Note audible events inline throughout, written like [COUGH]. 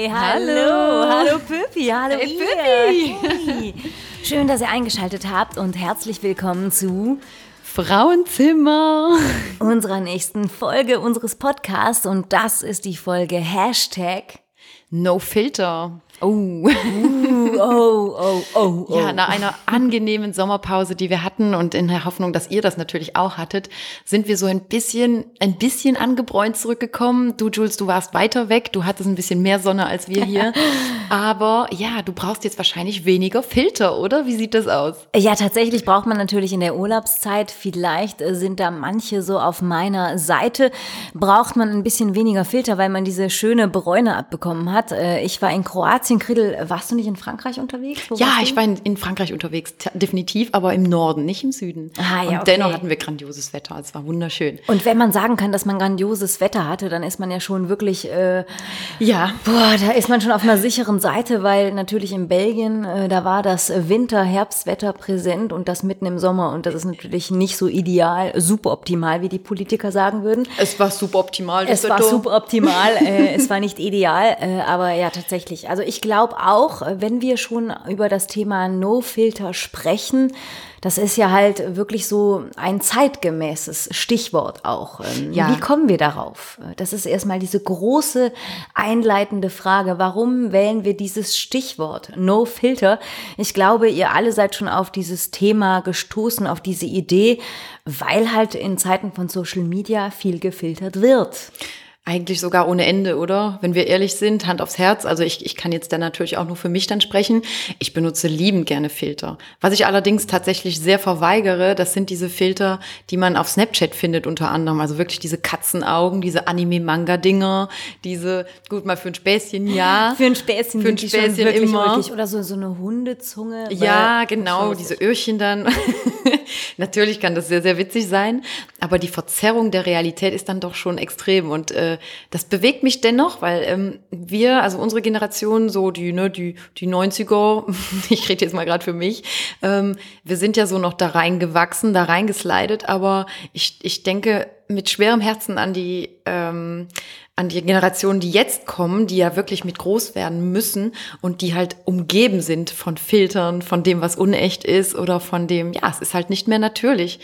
Hi, hallo, hallo Püppi, hallo Hey, ihr. Hey. Schön, dass ihr eingeschaltet habt und herzlich willkommen zu Frauenzimmer. unserer nächsten Folge unseres Podcasts und das ist die Folge Hashtag No Filter. Oh. uh, oh, oh, oh, oh. Ja, nach einer angenehmen Sommerpause, die wir hatten und in der Hoffnung, dass ihr das natürlich auch hattet, sind wir so ein bisschen, ein bisschen angebräunt zurückgekommen. Du, Jules, du warst weiter weg. Du hattest ein bisschen mehr Sonne als wir hier. [LAUGHS] Aber ja, du brauchst jetzt wahrscheinlich weniger Filter, oder? Wie sieht das aus? Ja, tatsächlich braucht man natürlich in der Urlaubszeit, vielleicht äh, sind da manche so auf meiner Seite, braucht man ein bisschen weniger Filter, weil man diese schöne Bräune abbekommen hat. Äh, Ich war in Kroatien, Kriddel, warst du nicht in Frankreich unterwegs? Wo Ja, ich war in, in Frankreich unterwegs, definitiv, aber im Norden, nicht im Süden. Ah, ja, und okay. dennoch hatten wir grandioses Wetter. Es war wunderschön. Und wenn man sagen kann, dass man grandioses Wetter hatte, dann ist man ja schon wirklich, äh, Ja, boah, da ist man schon auf einer sicheren Seite, weil natürlich in Belgien, äh, da war das Winter-Herbstwetter präsent und das mitten im Sommer und das ist natürlich nicht so ideal, super optimal, wie die Politiker sagen würden. es war super optimal. das Es war super optimal, äh, es [LAUGHS] war nicht ideal, äh, aber ja, tatsächlich. Also ich glaube auch, wenn wir schon über das Thema No-Filter sprechen, das ist ja halt wirklich so ein zeitgemäßes Stichwort auch. Ähm, Ja. Wie kommen wir darauf? Das ist erstmal diese große einleitende Frage. Warum wählen wir dieses Stichwort No-Filter? Ich glaube, ihr alle seid schon auf dieses Thema gestoßen, auf diese Idee, weil halt in Zeiten von Social Media viel gefiltert wird. Eigentlich sogar ohne Ende, oder? Wenn wir ehrlich sind, Hand aufs Herz. Also ich, ich kann jetzt dann natürlich auch nur für mich dann sprechen. Ich benutze liebend gerne Filter. Was ich allerdings tatsächlich sehr verweigere, das sind diese Filter, die man auf Snapchat findet unter anderem. Also wirklich diese Katzenaugen, diese Anime-Manga-Dinger, diese, gut, mal für ein Späßchen, ja. [LAUGHS] Für ein Späßchen, Für ein Späßchen wirklich immer. ulkig. Oder so, so eine Hundezunge. Ja, genau, diese Öhrchen dann. [LAUGHS] Natürlich kann das sehr, sehr witzig sein, aber die Verzerrung der Realität ist dann doch schon extrem und äh, das bewegt mich dennoch, weil ähm, wir, also unsere Generation, so die, ne, die, die 90er, [LAUGHS] ich rede jetzt mal gerade für mich, ähm, wir sind ja so noch da reingewachsen, da reingeslidet, aber ich, ich denke mit schwerem Herzen an die, ähm, an die Generationen, die jetzt kommen, die ja wirklich mit groß werden müssen und die halt umgeben sind von Filtern, von dem, was unecht ist oder von dem, ja, es ist halt nicht mehr natürlich.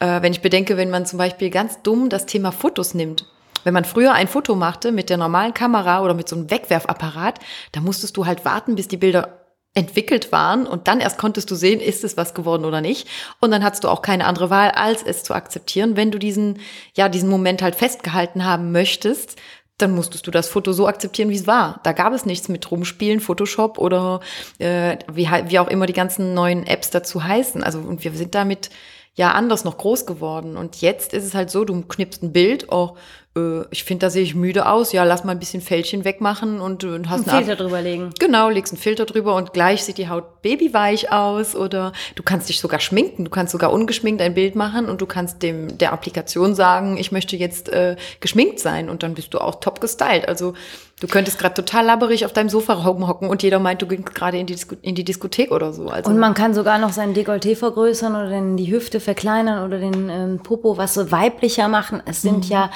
Äh, wenn ich bedenke, wenn man zum Beispiel ganz dumm das Thema Fotos nimmt. Wenn man früher ein Foto machte mit der normalen Kamera oder mit so einem Wegwerfapparat, da musstest du halt warten, bis die Bilder entwickelt waren und dann erst konntest du sehen, ist es was geworden oder nicht. Und dann hattest du auch keine andere Wahl, als es zu akzeptieren. Wenn du diesen, ja, diesen Moment halt festgehalten haben möchtest, dann musstest du das Foto so akzeptieren, wie es war. Da gab es nichts mit Rumspielen, Photoshop oder äh, wie, wie auch immer die ganzen neuen Apps dazu heißen. Also und wir sind damit ja anders noch groß geworden. Und jetzt ist es halt so, du knippst ein Bild, oh, äh, ich finde, da sehe ich müde aus, ja, lass mal ein bisschen Fältchen wegmachen und, und hast Einen eine Filter drüber legen. Genau, legst einen Filter drüber und gleich sieht die Haut babyweich aus oder du kannst dich sogar schminken, du kannst sogar ungeschminkt ein Bild machen und du kannst dem der Applikation sagen, ich möchte jetzt äh, geschminkt sein und dann bist du auch top gestylt. Also du könntest gerade total labberig auf deinem Sofa hocken und jeder meint, du gehst gerade in in die Diskothek oder so. Also Und man kann sogar noch sein Dekolleté vergrößern oder den, die Hüfte verkleinern oder den ähm, Popo was so weiblicher machen. Es sind Mhm. ja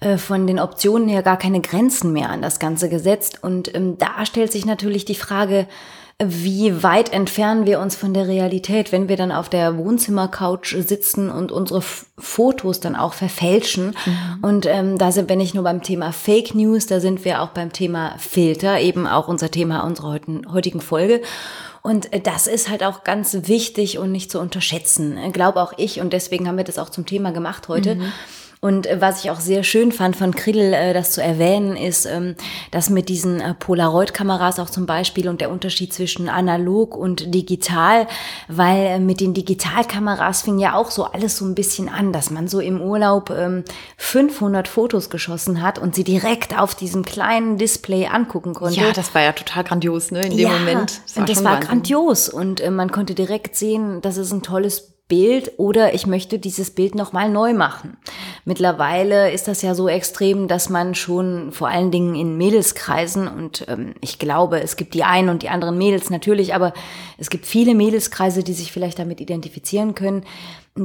äh, von den Optionen her gar keine Grenzen mehr an das Ganze gesetzt. Und ähm, da stellt sich natürlich die Frage, wie weit entfernen wir uns von der Realität, wenn wir dann auf der Wohnzimmercouch sitzen und unsere F Fotos dann auch verfälschen. Und ähm, da sind wir nicht nur beim Thema Fake News, da sind wir auch beim Thema Filter, eben auch unser Thema unserer heutigen, Folge. Und äh, das ist halt auch ganz wichtig und nicht zu unterschätzen. Glaube auch ich und deswegen haben wir das auch zum Thema gemacht heute. Und äh, was ich auch sehr schön fand von Kriddel, äh, das zu erwähnen, ist, ähm, dass mit diesen äh, Polaroid-Kameras auch zum Beispiel und der Unterschied zwischen analog und digital, weil mit den Digitalkameras fing ja auch so alles so ein bisschen an, dass man so im Urlaub ähm, 500 Fotos geschossen hat und sie direkt auf diesem kleinen Display angucken konnte. ja, das war ja total grandios, ne? In dem Moment. und das war Wahnsinn. grandios und man konnte direkt sehen, das ist ein tolles Bild oder ich möchte dieses Bild nochmal neu machen. mittlerweile ist das ja so extrem, dass man schon vor allen Dingen in Mädelskreisen und ähm, ich glaube, es gibt die einen und die anderen Mädels natürlich, aber es gibt viele Mädelskreise, die sich vielleicht damit identifizieren können,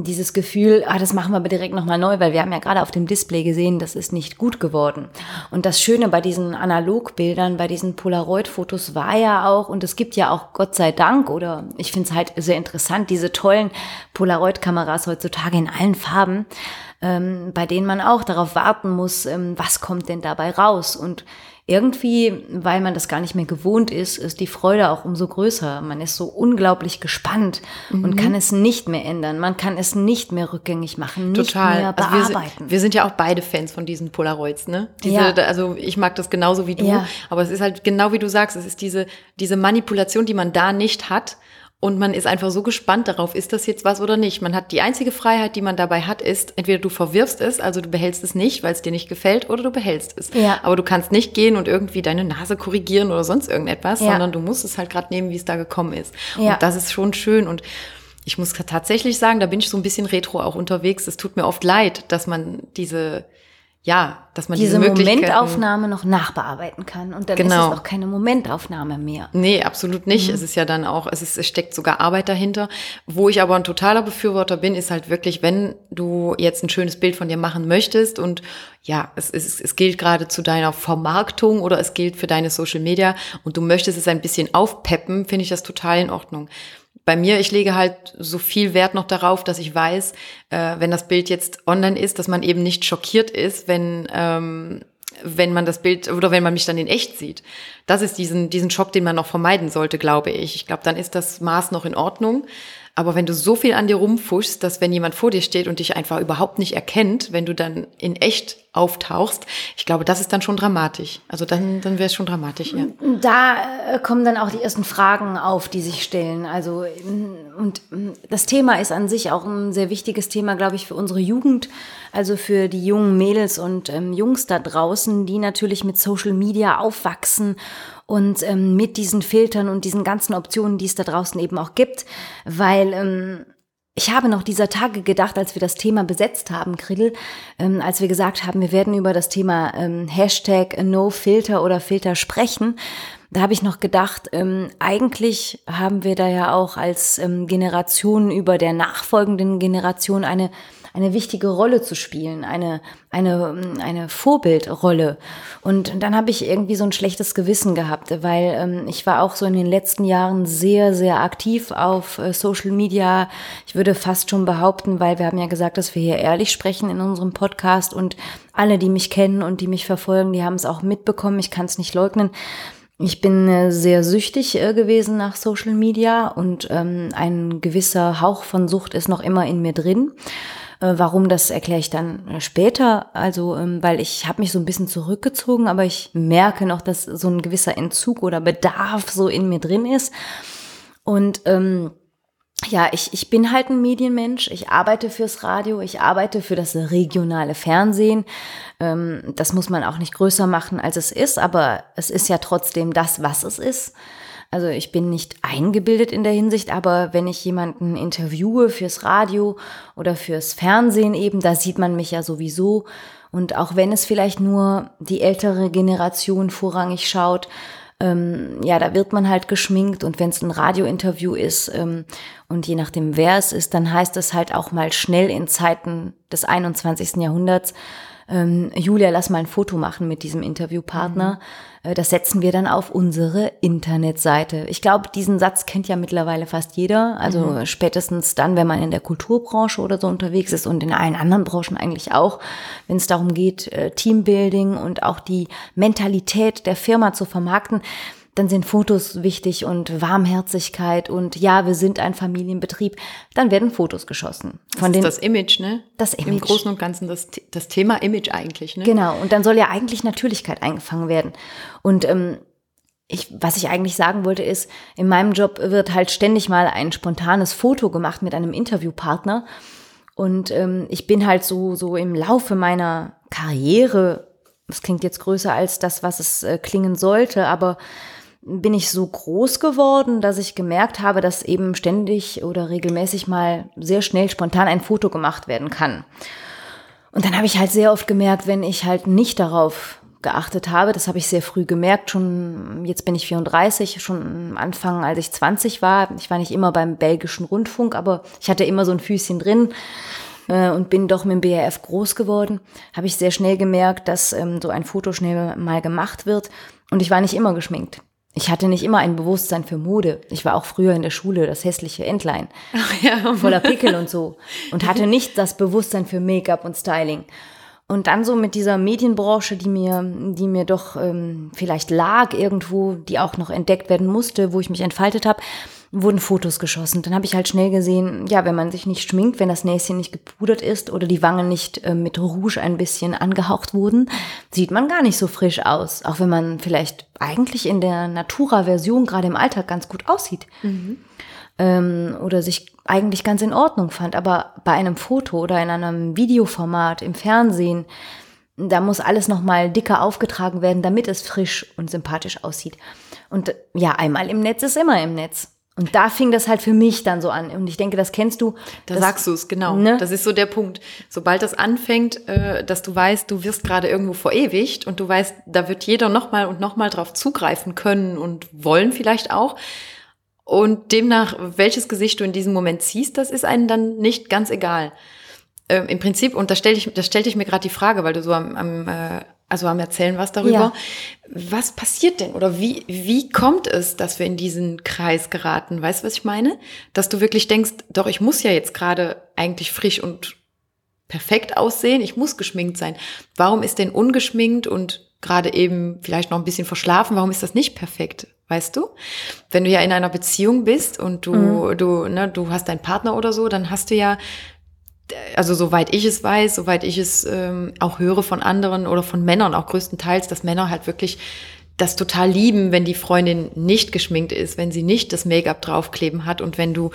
dieses Gefühl, ah, das machen wir aber direkt nochmal neu, weil wir haben ja gerade auf dem Display gesehen, das ist nicht gut geworden. Und das Schöne bei diesen Analogbildern, bei diesen Polaroid-Fotos war ja auch, und es gibt ja auch Gott sei Dank, oder ich finde es halt sehr interessant, diese tollen Polaroid-Kameras heutzutage in allen Farben, ähm, bei denen man auch darauf warten muss, ähm, was kommt denn dabei raus. Und irgendwie, weil man das gar nicht mehr gewohnt ist, ist die Freude auch umso größer. Man ist so unglaublich gespannt mhm. und kann es nicht mehr ändern. Man kann es nicht mehr rückgängig machen, nicht Total. mehr bearbeiten. Also wir, sind, wir, sind, ja auch beide Fans von diesen Polaroids, ne? Diese, ja. Also ich mag das genauso wie du, ja. aber es ist halt genau wie du sagst, es ist diese, diese Manipulation, die man da nicht hat und man ist einfach so gespannt darauf, ist das jetzt was oder nicht. Man hat die einzige Freiheit, die man dabei hat, ist, entweder du verwirfst es, also du behältst es nicht, weil es dir nicht gefällt, oder du behältst es. Ja. Aber du kannst nicht gehen und irgendwie deine Nase korrigieren oder sonst irgendetwas, ja. sondern du musst es halt gerade nehmen, wie es da gekommen ist. Ja. Und das ist schon schön. Und ich muss tatsächlich sagen, da bin ich so ein bisschen retro auch unterwegs. Es tut mir oft leid, dass man diese ja, dass man diese, diese Momentaufnahme noch nachbearbeiten kann und dann genau. ist es auch keine Momentaufnahme mehr. Nee, absolut nicht. Mhm. Es ist ja dann auch, es, ist, es steckt sogar Arbeit dahinter. Wo ich aber ein totaler Befürworter bin, ist halt wirklich, wenn du jetzt ein schönes Bild von dir machen möchtest und ja, es, es, es gilt gerade zu deiner Vermarktung oder es gilt für deine Social Media und du möchtest es ein bisschen aufpeppen, finde ich das total in Ordnung bei mir, ich lege halt so viel Wert noch darauf, dass ich weiß, äh, wenn das Bild jetzt online ist, dass man eben nicht schockiert ist, wenn, ähm, wenn man das Bild oder wenn man mich dann in echt sieht. Das ist diesen, diesen Schock, den man noch vermeiden sollte, glaube ich. Ich glaube, dann ist das Maß noch in Ordnung. Aber wenn du so viel an dir rumfuschst, dass wenn jemand vor dir steht und dich einfach überhaupt nicht erkennt, wenn du dann in echt auftauchst, ich glaube, das ist dann schon dramatisch. Also dann, dann wäre es schon dramatisch, ja. Da äh, kommen dann auch die ersten Fragen auf, die sich stellen. Also, und das Thema ist an sich auch ein sehr wichtiges Thema, glaube ich, für unsere Jugend, also für die jungen Mädels und ähm, Jungs da draußen, die natürlich mit Social Media aufwachsen und ähm, mit diesen Filtern und diesen ganzen Optionen, die es da draußen eben auch gibt, weil ähm, ich habe noch dieser Tage gedacht, als wir das Thema besetzt haben, Kriddel, ähm, als wir gesagt haben, wir werden über das Thema ähm, Hashtag No Filter oder Filter sprechen. Da habe ich noch gedacht, ähm, eigentlich haben wir da ja auch als ähm, Generation über der nachfolgenden Generation eine eine wichtige Rolle zu spielen, eine, eine, eine Vorbildrolle. Und dann habe ich irgendwie so ein schlechtes Gewissen gehabt, weil ähm, ich war auch so in den letzten Jahren sehr, sehr aktiv auf äh, Social Media. Ich würde fast schon behaupten, weil wir haben ja gesagt, dass wir hier ehrlich sprechen in unserem Podcast und alle, die mich kennen und die mich verfolgen, die haben es auch mitbekommen. Ich kann es nicht leugnen. Ich bin äh, sehr süchtig äh, gewesen nach Social Media und ähm, ein gewisser Hauch von Sucht ist noch immer in mir drin. Äh, warum, das erkläre ich dann äh, später. Also, ähm, weil ich habe mich so ein bisschen zurückgezogen, aber ich merke noch, dass so ein gewisser Entzug oder Bedarf so in mir drin ist. Und ähm, ja, ich, ich bin halt ein Medienmensch. Ich arbeite fürs Radio, ich arbeite für das regionale Fernsehen. Ähm, das muss man auch nicht größer machen, als es ist, aber es ist ja trotzdem das, was es ist. Also ich bin nicht eingebildet in der Hinsicht, aber wenn ich jemanden interviewe fürs Radio oder fürs Fernsehen eben, da sieht man mich ja sowieso. Und auch wenn es vielleicht nur die ältere Generation vorrangig schaut, ähm, ja, da wird man halt geschminkt und wenn es ein Radiointerview ist ähm, und je nachdem wer es ist, dann heißt es halt auch mal schnell in Zeiten des 21. Jahrhunderts, ähm, Julia, lass mal ein Foto machen mit diesem Interviewpartner. Mhm. Äh, das setzen wir dann auf unsere Internetseite. Ich glaube, diesen Satz kennt ja mittlerweile fast jeder. Also mhm. spätestens dann, wenn man in der Kulturbranche oder so unterwegs ist und in allen anderen Branchen eigentlich auch, wenn es darum geht, äh, Teambuilding und auch die Mentalität der Firma zu vermarkten dann sind Fotos wichtig und Warmherzigkeit und ja, wir sind ein Familienbetrieb, dann werden Fotos geschossen. Von das ist das Image, ne? Das Image. Im Großen und Ganzen das, das Thema Image eigentlich, ne? Genau, und dann soll ja eigentlich Natürlichkeit eingefangen werden. Und ähm, ich, was ich eigentlich sagen wollte, ist, in meinem Job wird halt ständig mal ein spontanes Foto gemacht mit einem Interviewpartner. Und ähm, ich bin halt so, so im Laufe meiner Karriere, das klingt jetzt größer als das, was es äh, klingen sollte, aber bin ich so groß geworden, dass ich gemerkt habe, dass eben ständig oder regelmäßig mal sehr schnell spontan ein Foto gemacht werden kann. Und dann habe ich halt sehr oft gemerkt, wenn ich halt nicht darauf geachtet habe, das habe ich sehr früh gemerkt, schon jetzt bin ich 34, schon am Anfang, als ich 20 war. Ich war nicht immer beim belgischen Rundfunk, aber ich hatte immer so ein Füßchen drin äh, und bin doch mit dem BRF groß geworden. Habe ich sehr schnell gemerkt, dass ähm, so ein Foto schnell mal gemacht wird und ich war nicht immer geschminkt. Ich hatte nicht immer ein Bewusstsein für Mode. Ich war auch früher in der Schule das hässliche Entlein. Ja. Voller Pickel und so. Und [LAUGHS] hatte nicht das Bewusstsein für Make-up und Styling. Und dann so mit dieser Medienbranche, die mir, die mir doch ähm, vielleicht lag irgendwo, die auch noch entdeckt werden musste, wo ich mich entfaltet habe, wurden Fotos geschossen. Dann habe ich halt schnell gesehen, ja, wenn man sich nicht schminkt, wenn das Näschen nicht gepudert ist oder die Wangen nicht äh, mit Rouge ein bisschen angehaucht wurden, sieht man gar nicht so frisch aus. Auch wenn man vielleicht eigentlich in der Natura-Version gerade im Alltag ganz gut aussieht. Mhm. Ähm, oder sich eigentlich ganz in Ordnung fand. Aber bei einem Foto oder in einem Videoformat im Fernsehen, da muss alles nochmal dicker aufgetragen werden, damit es frisch und sympathisch aussieht. Und ja, einmal im Netz ist immer im Netz. Und da fing das halt für mich dann so an. Und ich denke, das kennst du. Da sagst du es, genau. Ne? Das ist so der Punkt. Sobald das anfängt, äh, dass du weißt, du wirst gerade irgendwo verewigt und du weißt, da wird jeder nochmal und nochmal drauf zugreifen können und wollen vielleicht auch. Und demnach, welches Gesicht du in diesem Moment ziehst, das ist einem dann nicht ganz egal. Ähm, Im Prinzip, und da stellte ich, da stellte ich mir gerade die Frage, weil du so am, am äh, also am Erzählen was darüber. Ja. Was passiert denn oder wie, wie kommt es, dass wir in diesen Kreis geraten? Weißt du, was ich meine? Dass du wirklich denkst, doch, ich muss ja jetzt gerade eigentlich frisch und perfekt aussehen, ich muss geschminkt sein. Warum ist denn ungeschminkt und gerade eben vielleicht noch ein bisschen verschlafen, warum ist das nicht perfekt? Weißt du? Wenn du ja in einer Beziehung bist und du, mhm. du, ne, du hast deinen Partner oder so, dann hast du ja also soweit ich es weiß, soweit ich es ähm, auch höre von anderen oder von Männern auch größtenteils, dass Männer halt wirklich das total lieben, wenn die Freundin nicht geschminkt ist, wenn sie nicht das Make-up draufkleben hat und wenn du,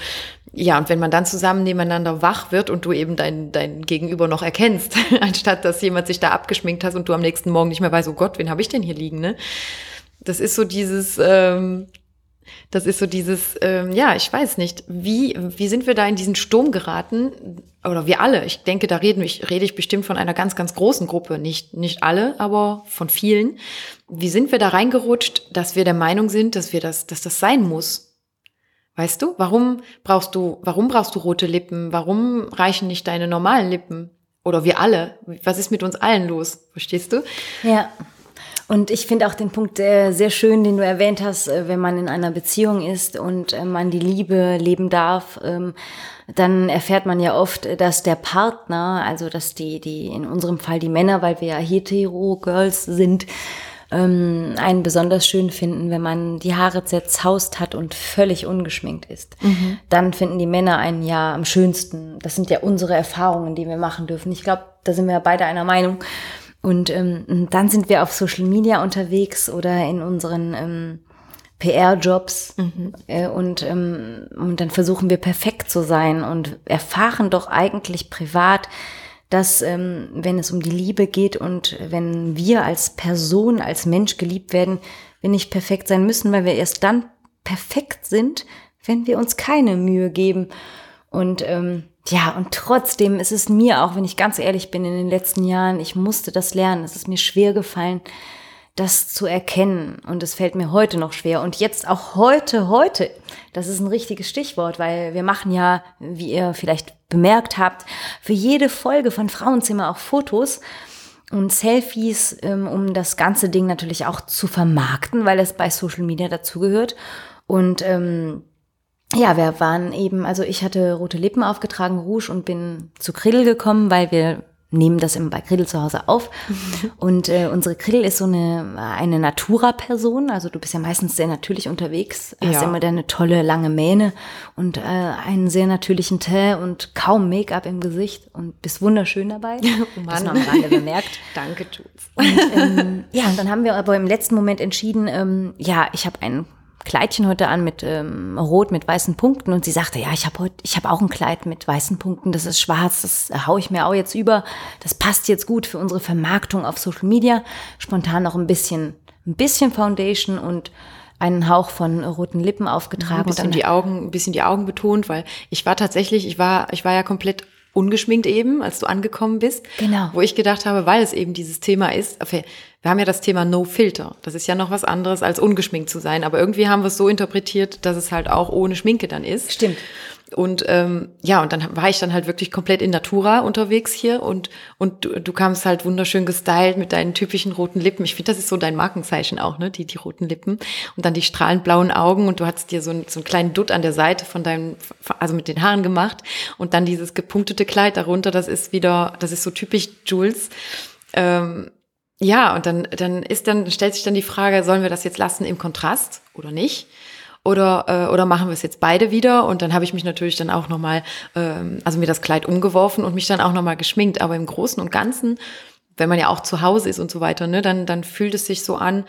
ja, und wenn man dann zusammen nebeneinander wach wird und du eben dein, dein Gegenüber noch erkennst, [LAUGHS] anstatt dass jemand sich da abgeschminkt hat und du am nächsten Morgen nicht mehr weißt, oh Gott, wen habe ich denn hier liegen, ne? Das ist so dieses, ähm, das ist so dieses, ähm, ja, ich weiß nicht, wie, wie sind wir da in diesen Sturm geraten? Oder wir alle. Ich denke, da reden, ich, rede ich bestimmt von einer ganz, ganz großen Gruppe. Nicht, nicht alle, aber von vielen. Wie sind wir da reingerutscht, dass wir der Meinung sind, dass wir das, dass das sein muss? Weißt du? Warum brauchst du, warum brauchst du rote Lippen? Warum reichen nicht deine normalen Lippen? Oder wir alle? Was ist mit uns allen los? Verstehst du? Ja. Und ich finde auch den Punkt äh, sehr schön, den du erwähnt hast, äh, wenn man in einer Beziehung ist und äh, man die Liebe leben darf, ähm, dann erfährt man ja oft, dass der Partner, also dass die, die in unserem Fall die Männer, weil wir ja hetero Girls sind, ähm, einen besonders schön finden, wenn man die Haare zerzaust hat und völlig ungeschminkt ist. Mhm. Dann finden die Männer einen ja am schönsten. Das sind ja unsere Erfahrungen, die wir machen dürfen. Ich glaube, da sind wir beide einer Meinung. Und ähm, dann sind wir auf Social Media unterwegs oder in unseren ähm, PR-Jobs mhm. äh, und, ähm, und dann versuchen wir perfekt zu sein und erfahren doch eigentlich privat, dass ähm, wenn es um die Liebe geht und wenn wir als Person, als Mensch geliebt werden, wir nicht perfekt sein müssen, weil wir erst dann perfekt sind, wenn wir uns keine Mühe geben. Und ähm, ja, und trotzdem ist es mir auch, wenn ich ganz ehrlich bin, in den letzten Jahren, ich musste das lernen. Es ist mir schwer gefallen, das zu erkennen. Und es fällt mir heute noch schwer. Und jetzt auch heute, heute, das ist ein richtiges Stichwort, weil wir machen ja, wie ihr vielleicht bemerkt habt, für jede Folge von Frauenzimmer auch Fotos und Selfies, ähm, um das ganze Ding natürlich auch zu vermarkten, weil es bei Social Media dazugehört. Und ähm, ja, wir waren eben, also ich hatte rote Lippen aufgetragen, Rouge und bin zu Grill gekommen, weil wir nehmen das immer bei Grill zu Hause auf. [LAUGHS] Und äh, unsere Grill ist so eine, eine Natura-Person. Also du bist ja meistens sehr natürlich unterwegs, hast ja. immer deine tolle lange Mähne und äh, einen sehr natürlichen Tee und kaum Make-up im Gesicht und bist wunderschön dabei. [LAUGHS] Oh Mann. Das noch am Rande bemerkt. [LAUGHS] Danke, Jules. Und, ähm, ja, und dann haben wir aber im letzten Moment entschieden, ähm, ja, ich habe einen Kleidchen heute an mit ähm, rot mit weißen Punkten und sie sagte, ja, ich habe heute, ich habe auch ein Kleid mit weißen Punkten, das ist schwarz, das hau ich mir auch jetzt über, das passt jetzt gut für unsere Vermarktung auf Social Media. Spontan noch ein bisschen, ein bisschen Foundation und einen Hauch von roten Lippen aufgetragen. Ein bisschen die Augen, ein bisschen die Augen betont, weil ich war tatsächlich, ich war, ich war ja komplett ungeschminkt eben, als du angekommen bist. Genau. Wo ich gedacht habe, weil es eben dieses Thema ist, okay, wir haben ja das Thema No Filter. Das ist ja noch was anderes als ungeschminkt zu sein. Aber irgendwie haben wir es so interpretiert, dass es halt auch ohne Schminke dann ist. Stimmt. Und ähm, ja, und dann war ich dann halt wirklich komplett in Natura unterwegs hier und, und du, du kamst halt wunderschön gestylt mit deinen typischen roten Lippen. Ich finde, das ist so dein Markenzeichen auch, ne? Die, die roten Lippen. Und dann die strahlend blauen Augen und du hattest dir so, ein, so einen kleinen Dutt an der Seite von deinem, also mit den Haaren gemacht. Und dann dieses gepunktete Kleid darunter, das ist wieder, das ist so typisch Jules. Ähm, ja, und dann, dann ist dann, stellt sich dann die Frage, sollen wir das jetzt lassen im Kontrast oder nicht? Oder, äh, oder machen wir es jetzt beide wieder? Und dann habe ich mich natürlich dann auch nochmal, ähm, also mir das Kleid umgeworfen und mich dann auch nochmal geschminkt. Aber im Großen und Ganzen, wenn man ja auch zu Hause ist und so weiter, ne, dann, dann fühlt es sich so an,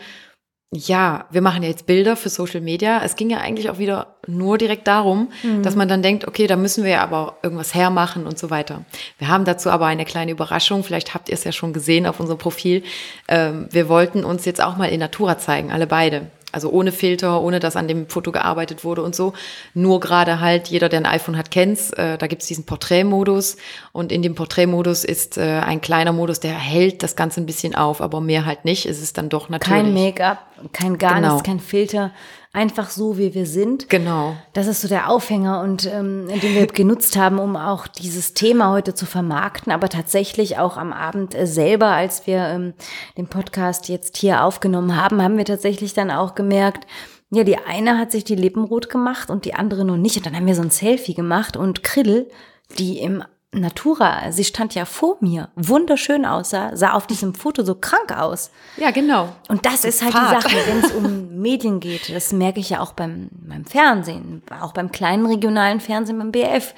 ja, wir machen ja jetzt Bilder für Social Media. Es ging ja eigentlich auch wieder nur direkt darum, mhm. dass man dann denkt, okay, da müssen wir ja aber irgendwas hermachen und so weiter. Wir haben dazu aber eine kleine Überraschung. Vielleicht habt ihr es ja schon gesehen auf unserem Profil. Ähm, wir wollten uns jetzt auch mal in Natura zeigen, alle beide. Also ohne Filter, ohne dass an dem Foto gearbeitet wurde und so. Nur gerade halt, jeder, der ein iPhone hat, kennt's. Äh, da gibt's diesen Porträtmodus. Und in dem Porträtmodus ist äh, ein kleiner Modus, der hält das Ganze ein bisschen auf, aber mehr halt nicht. Es ist dann doch natürlich. Kein Make-up, kein gar genau. nichts, kein Filter einfach so, wie wir sind. Genau. Das ist so der Aufhänger und ähm, den wir genutzt haben, um auch dieses Thema heute zu vermarkten, aber tatsächlich auch am Abend äh, selber, als wir ähm, den Podcast jetzt hier aufgenommen haben, haben wir tatsächlich dann auch gemerkt, ja, die eine hat sich die Lippen rot gemacht und die andere noch nicht. Und dann haben wir so ein Selfie gemacht und Krill, die im Natura, sie stand ja vor mir, wunderschön aussah, sah auf diesem Foto so krank aus. Ja, genau. Und das ist halt Fahrt. die Sache, [LAUGHS] wenn es um Medien geht. Das merke ich ja auch beim, beim Fernsehen, auch beim kleinen regionalen Fernsehen beim BF.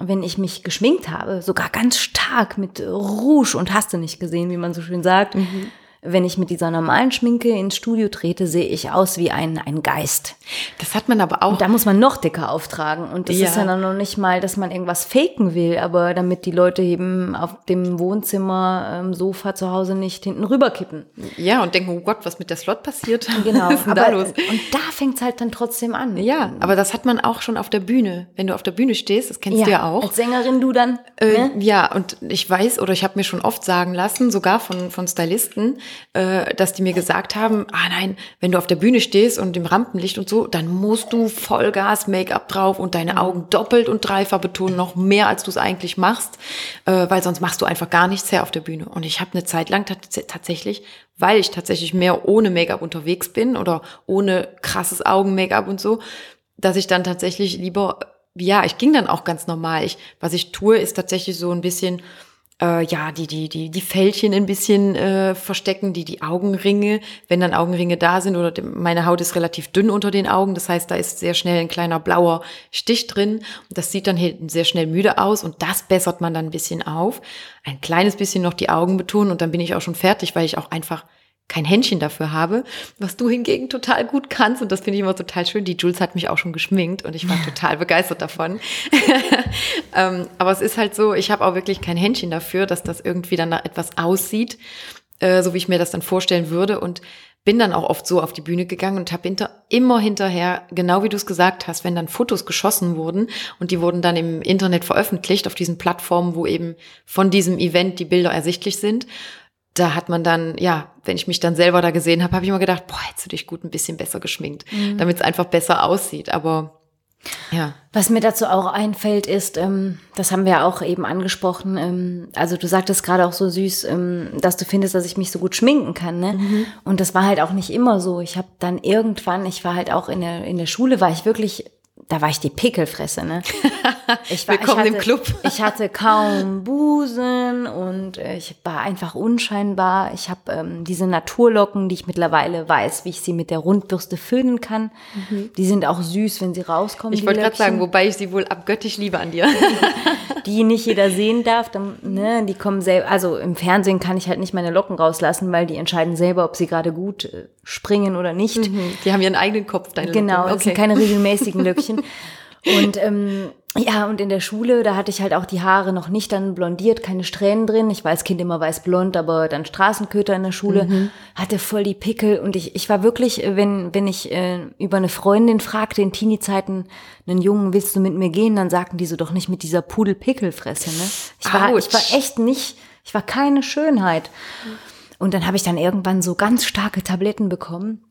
Wenn ich mich geschminkt habe, sogar ganz stark mit Rouge und hast du nicht gesehen, wie man so schön sagt, mhm wenn ich mit dieser normalen Schminke ins Studio trete, sehe ich aus wie ein, ein Geist. Das hat man aber auch. Und da muss man noch dicker auftragen. Und das ja. ist ja dann noch nicht mal, dass man irgendwas faken will, aber damit die Leute eben auf dem Wohnzimmer, ähm, Sofa zu Hause nicht hinten rüberkippen. Ja, und denken, oh Gott, was mit der Slot passiert. [LAUGHS] Genau. was ist denn aber, da los? Und da fängt es halt dann trotzdem an. Ja, aber das hat man auch schon auf der Bühne. Wenn du auf der Bühne stehst, das kennst ja, du ja auch. Als Sängerin du dann. Äh, ne? Ja, und ich weiß, oder ich habe mir schon oft sagen lassen, sogar von, von Stylisten, äh, dass die mir gesagt haben, ah nein, wenn du auf der Bühne stehst und im Rampenlicht und so, dann musst du Vollgas Make-up drauf und deine Augen doppelt und dreifach betonen, noch mehr als du es eigentlich machst, äh, weil sonst machst du einfach gar nichts her auf der Bühne. Und ich habe eine Zeit lang tatsächlich, weil ich tatsächlich mehr ohne Make-up unterwegs bin oder ohne krasses Augen-Make-up und so, dass ich dann tatsächlich lieber ja, ich ging dann auch ganz normal. Ich, was ich tue, ist tatsächlich so ein bisschen äh, ja, die, die, die, die Fältchen ein bisschen äh, verstecken, die, die Augenringe, wenn dann Augenringe da sind oder meine Haut ist relativ dünn unter den Augen, das heißt, da ist sehr schnell ein kleiner blauer Stich drin. Und das sieht dann hinten sehr schnell müde aus und das bessert man dann ein bisschen auf. Ein kleines bisschen noch die Augen betonen und dann bin ich auch schon fertig, weil ich auch einfach kein Händchen dafür habe, was du hingegen total gut kannst und das finde ich immer total schön. Die Jules hat mich auch schon geschminkt und ich war [LAUGHS] total begeistert davon. [LAUGHS] ähm, aber es ist halt so, ich habe auch wirklich kein Händchen dafür, dass das irgendwie dann nach etwas aussieht, äh, so wie ich mir das dann vorstellen würde und bin dann auch oft so auf die Bühne gegangen und habe hinter, immer hinterher, genau wie du es gesagt hast, wenn dann Fotos geschossen wurden und die wurden dann im Internet veröffentlicht auf diesen Plattformen, wo eben von diesem Event die Bilder ersichtlich sind da hat man dann, ja, wenn ich mich dann selber da gesehen habe, habe ich immer gedacht, boah, hättest du dich gut ein bisschen besser geschminkt, mhm. damit es einfach besser aussieht. Aber ja. Was mir dazu auch einfällt, ist, ähm, das haben wir auch eben angesprochen, ähm, also du sagtest gerade auch so süß, ähm, dass du findest, dass ich mich so gut schminken kann, ne? Mhm. Und das war halt auch nicht immer so. Ich habe dann irgendwann, ich war halt auch in der, in der Schule, war ich wirklich da war ich die Pickelfresse, ne? [LAUGHS] Ich war, Willkommen ich hatte, im Club. [LAUGHS] ich hatte kaum Busen und äh, ich war einfach unscheinbar. Ich habe ähm, diese Naturlocken, die ich mittlerweile weiß, wie ich sie mit der Rundbürste föhnen kann. Mhm. Die sind auch süß, wenn sie rauskommen. Ich wollte gerade sagen, wobei ich sie wohl abgöttisch liebe an dir. [LAUGHS] die nicht jeder sehen darf, dann, ne, die kommen selber, also im Fernsehen kann ich halt nicht meine Locken rauslassen, weil die entscheiden selber, ob sie gerade gut äh, springen oder nicht. Mhm. Die haben ihren eigenen Kopf, deine Genau, Locken. Okay. das sind keine regelmäßigen Löckchen. Und ähm, ja, und in der Schule, da hatte ich halt auch die Haare noch nicht dann blondiert, keine Strähnen drin. Ich war als Kind immer weiß blond, aber dann Straßenköter in der Schule, mhm. hatte voll die Pickel und ich, ich war wirklich, wenn, wenn ich äh, über eine Freundin fragte in Teenie-Zeiten, einen Jungen, willst du mit mir gehen, dann sagten die so doch nicht mit dieser Pudel-Pickelfresse, ne? Ich war, ich war echt nicht, ich war keine Schönheit. Und dann habe ich dann irgendwann so ganz starke Tabletten bekommen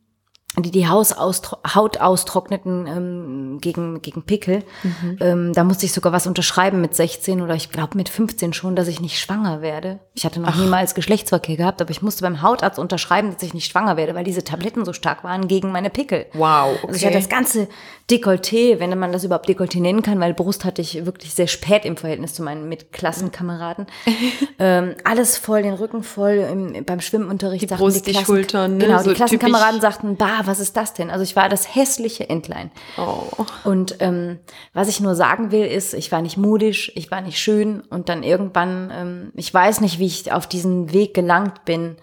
die die Haus Haut austrockneten ähm, gegen, gegen Pickel. Mhm. Ähm, da musste ich sogar was unterschreiben mit 16 oder ich glaube mit 15 schon, dass ich nicht schwanger werde. Ich hatte noch Ach. niemals Geschlechtsverkehr gehabt, aber ich musste beim Hautarzt unterschreiben, dass ich nicht schwanger werde, weil diese Tabletten so stark waren gegen meine Pickel. Wow. Okay. Also ich hatte das ganze Dekolleté, wenn man das überhaupt Dekolleté nennen kann, weil Brust hatte ich wirklich sehr spät im Verhältnis zu meinen Mitklassenkameraden. [LAUGHS] ähm, alles voll, den Rücken voll im, beim Schwimmunterricht. Die Brust, die, die Schultern. Ne? Genau, so die Klassenkameraden sagten, bah, was ist das denn? Also ich war das hässliche Entlein. Oh. Und ähm, was ich nur sagen will, ist, ich war nicht modisch, ich war nicht schön und dann irgendwann, ähm, ich weiß nicht, wie ich auf diesen Weg gelangt bin.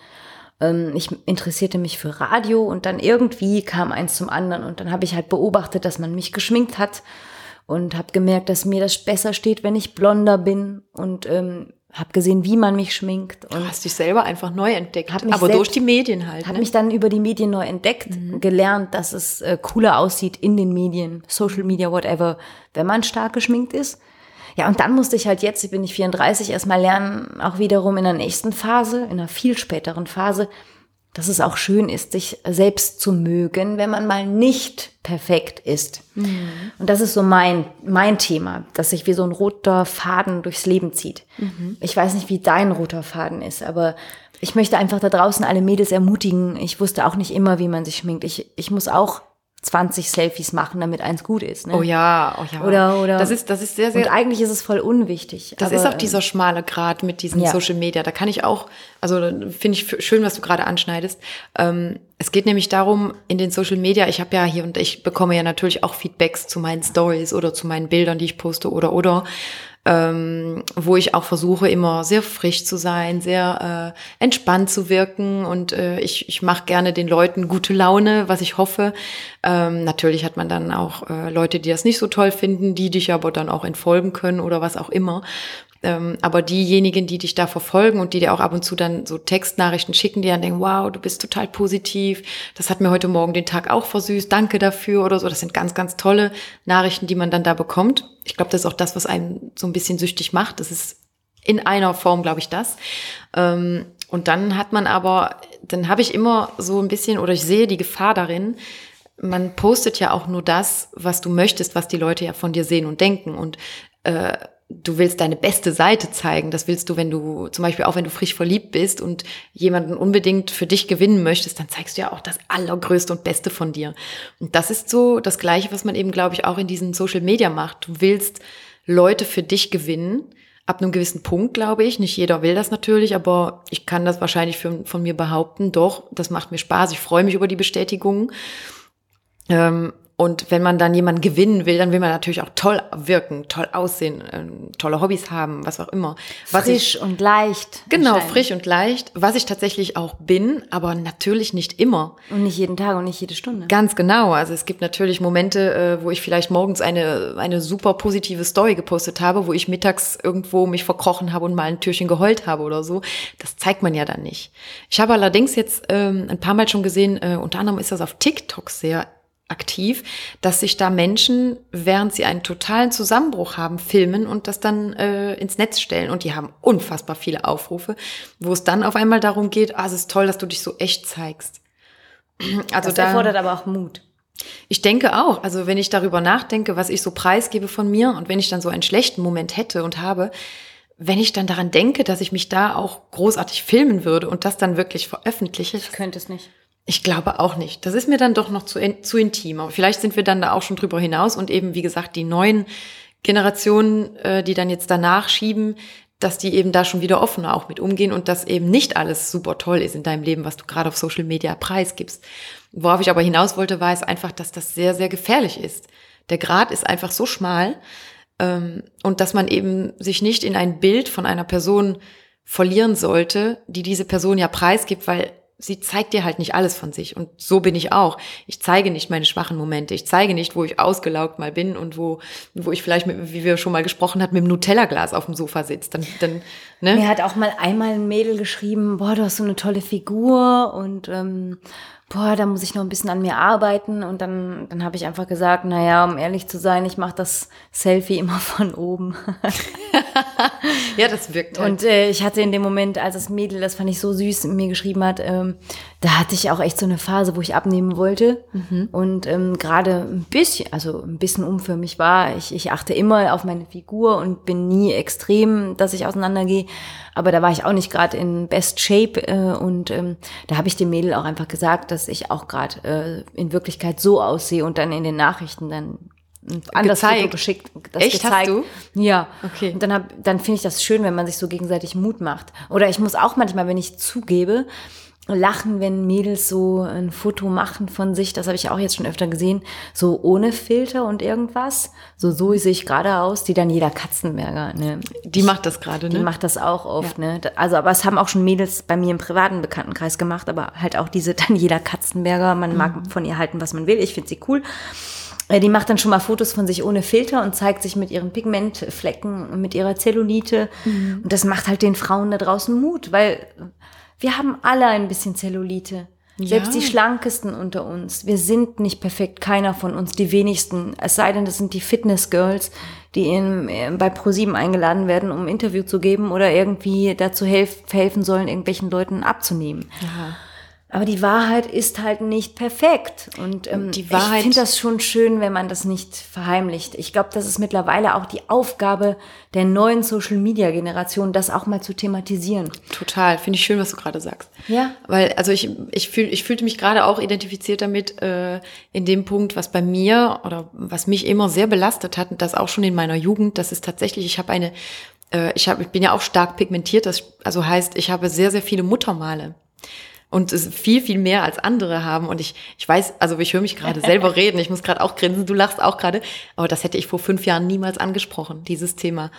Ähm, ich interessierte mich für Radio und dann irgendwie kam eins zum anderen und dann habe ich halt beobachtet, dass man mich geschminkt hat und habe gemerkt, dass mir das besser steht, wenn ich blonder bin und ähm, habe gesehen, wie man mich schminkt. Und du hast dich selber einfach neu entdeckt, aber selbst, durch die Medien halt. Habe ne? mich dann über die Medien neu entdeckt, mhm. gelernt, dass es äh, cooler aussieht in den Medien, Social Media, whatever, wenn man stark geschminkt ist. Ja, und dann musste ich halt jetzt, ich bin ich 34, erstmal lernen, auch wiederum in der nächsten Phase, in einer viel späteren Phase, dass es auch schön ist, sich selbst zu mögen, wenn man mal nicht perfekt ist. Mhm. Und das ist so mein, mein Thema, dass sich wie so ein roter Faden durchs Leben zieht. Mhm. Ich weiß nicht, wie dein roter Faden ist, aber ich möchte einfach da draußen alle Mädels ermutigen. Ich wusste auch nicht immer, wie man sich schminkt. Ich, ich muss auch 20 Selfies machen, damit eins gut ist. Ne? Oh ja, oh ja. Oder, oder. Das ist, das ist sehr, sehr. Und eigentlich ist es voll unwichtig. Das aber, ist auch dieser schmale Grad mit diesen ja. Social Media. Da kann ich auch, also finde ich schön, was du gerade anschneidest. Ähm, es geht nämlich darum, in den Social Media, ich habe ja hier und ich bekomme ja natürlich auch Feedbacks zu meinen Stories oder zu meinen Bildern, die ich poste oder oder ähm, wo ich auch versuche, immer sehr frisch zu sein, sehr äh, entspannt zu wirken und äh, ich, ich mache gerne den Leuten gute Laune, was ich hoffe. Ähm, natürlich hat man dann auch äh, Leute, die das nicht so toll finden, die dich aber dann auch entfolgen können oder was auch immer. Ähm, aber diejenigen, die dich da verfolgen und die dir auch ab und zu dann so Textnachrichten schicken, die dann denken, wow, du bist total positiv, das hat mir heute Morgen den Tag auch versüßt, danke dafür oder so. Das sind ganz, ganz tolle Nachrichten, die man dann da bekommt. Ich glaube, das ist auch das, was einem so ein bisschen süchtig macht. Das ist in einer Form, glaube ich, das. Ähm, und dann hat man aber, dann habe ich immer so ein bisschen, oder ich sehe die Gefahr darin, man postet ja auch nur das, was du möchtest, was die Leute ja von dir sehen und denken. Und äh, du willst deine beste Seite zeigen. Das willst du, wenn du zum Beispiel auch wenn du frisch verliebt bist und jemanden unbedingt für dich gewinnen möchtest, dann zeigst du ja auch das allergrößte und Beste von dir. Und das ist so das Gleiche, was man eben, glaube ich, auch in diesen Social Media macht. Du willst Leute für dich gewinnen. Ab einem gewissen Punkt, glaube ich. Nicht jeder will das natürlich, aber ich kann das wahrscheinlich für, von mir behaupten. Doch, das macht mir Spaß. Ich freue mich über die Bestätigung. Ähm, und wenn man dann jemanden gewinnen will, dann will man natürlich auch toll wirken, toll aussehen, äh, tolle Hobbys haben, was auch immer. Was frisch ich, und leicht. Genau, frisch und leicht, was ich tatsächlich auch bin, aber natürlich nicht immer. Und nicht jeden Tag und nicht jede Stunde. Ganz genau. Also es gibt natürlich Momente, äh, wo ich vielleicht morgens eine, eine super positive Story gepostet habe, wo ich mittags irgendwo mich verkrochen habe und mal ein Türchen geheult habe oder so. Das zeigt man ja dann nicht. Ich habe allerdings jetzt ähm, ein paar Mal schon gesehen, äh, unter anderem ist das auf TikTok sehr aktiv, dass sich da Menschen, während sie einen totalen Zusammenbruch haben, filmen und das dann äh, ins Netz stellen. Und die haben unfassbar viele Aufrufe, wo es dann auf einmal darum geht, ah, es ist toll, dass du dich so echt zeigst. [CLEARS THROAT] Also das da, erfordert aber auch Mut. Ich denke auch, also wenn ich darüber nachdenke, was ich so preisgebe von mir und wenn ich dann so einen schlechten Moment hätte und habe, wenn ich dann daran denke, dass ich mich da auch großartig filmen würde und das dann wirklich veröffentliche. Ich könnte es nicht. Ich glaube auch nicht. Das ist mir dann doch noch zu, zu intim. Aber vielleicht sind wir dann da auch schon drüber hinaus und eben, wie gesagt, die neuen Generationen, äh, die dann jetzt danach schieben, dass die eben da schon wieder offener auch mit umgehen und dass eben nicht alles super toll ist in deinem Leben, was du gerade auf Social Media preisgibst. Worauf ich aber hinaus wollte, war es einfach, dass das sehr, sehr gefährlich ist. Der Grad ist einfach so schmal ähm, und dass man eben sich nicht in ein Bild von einer Person verlieren sollte, die diese Person ja preisgibt, weil sie zeigt dir halt nicht alles von sich. Und so bin ich auch. Ich zeige nicht meine schwachen Momente. Ich zeige nicht, wo ich ausgelaugt mal bin und wo, wo ich vielleicht, mit, wie wir schon mal gesprochen hatten, mit dem Nutella-Glas auf dem Sofa sitzt. Dann, dann, ne? Mir hat auch mal einmal ein Mädel geschrieben, boah, du hast so eine tolle Figur und ähm, boah, da muss ich noch ein bisschen an mir arbeiten. Und dann, dann habe ich einfach gesagt, naja, um ehrlich zu sein, ich mache das Selfie immer von oben. [LAUGHS] [LAUGHS] ja, das wirkt halt. Und äh, ich hatte in dem Moment, als das Mädel, das fand ich so süß, mir geschrieben hat, ähm, da hatte ich auch echt so eine Phase, wo ich abnehmen wollte. Mhm. Und ähm, gerade ein bisschen, also ein bisschen umförmig war. Ich, ich achte immer auf meine Figur und bin nie extrem, dass ich auseinandergehe. Aber da war ich auch nicht gerade in Best Shape. Äh, und ähm, da habe ich dem Mädel auch einfach gesagt, dass ich auch gerade äh, in Wirklichkeit so aussehe und dann in den Nachrichten dann anders gezeigt. Foto geschickt, das Echt, gezeigt. Hast du? Ja. Okay. Und dann hab, dann finde ich das schön, wenn man sich so gegenseitig Mut macht. Oder ich muss auch manchmal, wenn ich zugebe, lachen, wenn Mädels so ein Foto machen von sich, das habe ich auch jetzt schon öfter gesehen, so ohne Filter und irgendwas. So so sehe ich gerade aus, die dann jeder Katzenberger, ne? Die macht das gerade, ne? Die macht das auch oft, ja. ne? Also, aber es haben auch schon Mädels bei mir im privaten Bekanntenkreis gemacht, aber halt auch diese dann jeder Katzenberger, man mhm. mag von ihr halten, was man will, ich finde sie cool. Äh, die macht dann schon mal Fotos von sich ohne Filter und zeigt sich mit ihren Pigmentflecken und mit ihrer Zellulite. Mhm. Und das macht halt den Frauen da draußen Mut, weil wir haben alle ein bisschen Zellulite. Ja. Selbst die schlankesten unter uns. Wir sind nicht perfekt, keiner von uns, die wenigsten. Es sei denn, das sind die Fitness Girls, die in, äh, bei ProSieben eingeladen werden, um ein Interview zu geben oder irgendwie dazu helf, helfen sollen, irgendwelchen Leuten abzunehmen. Ja. Aber die Wahrheit ist halt nicht perfekt. Und ähm, die Wahrheit, ich finde das schon schön, wenn man das nicht verheimlicht. Ich glaube, das ist mittlerweile auch die Aufgabe der neuen Social-Media-Generation, das auch mal zu thematisieren. Total. Finde ich schön, was du gerade sagst. Ja. Weil, also ich, ich, fühl, ich fühlte mich gerade auch identifiziert damit, äh, in dem Punkt, was bei mir oder was mich immer sehr belastet hat, und das auch schon in meiner Jugend, das ist tatsächlich, ich habe eine, äh, ich, hab, ich bin ja auch stark pigmentiert, das also heißt, ich habe sehr, sehr viele Muttermale und es viel, viel mehr als andere haben. Und ich, ich weiß, also ich höre mich gerade selber [LAUGHS] reden, ich muss gerade auch grinsen, du lachst auch gerade, aber das hätte ich vor fünf Jahren niemals angesprochen, dieses Thema.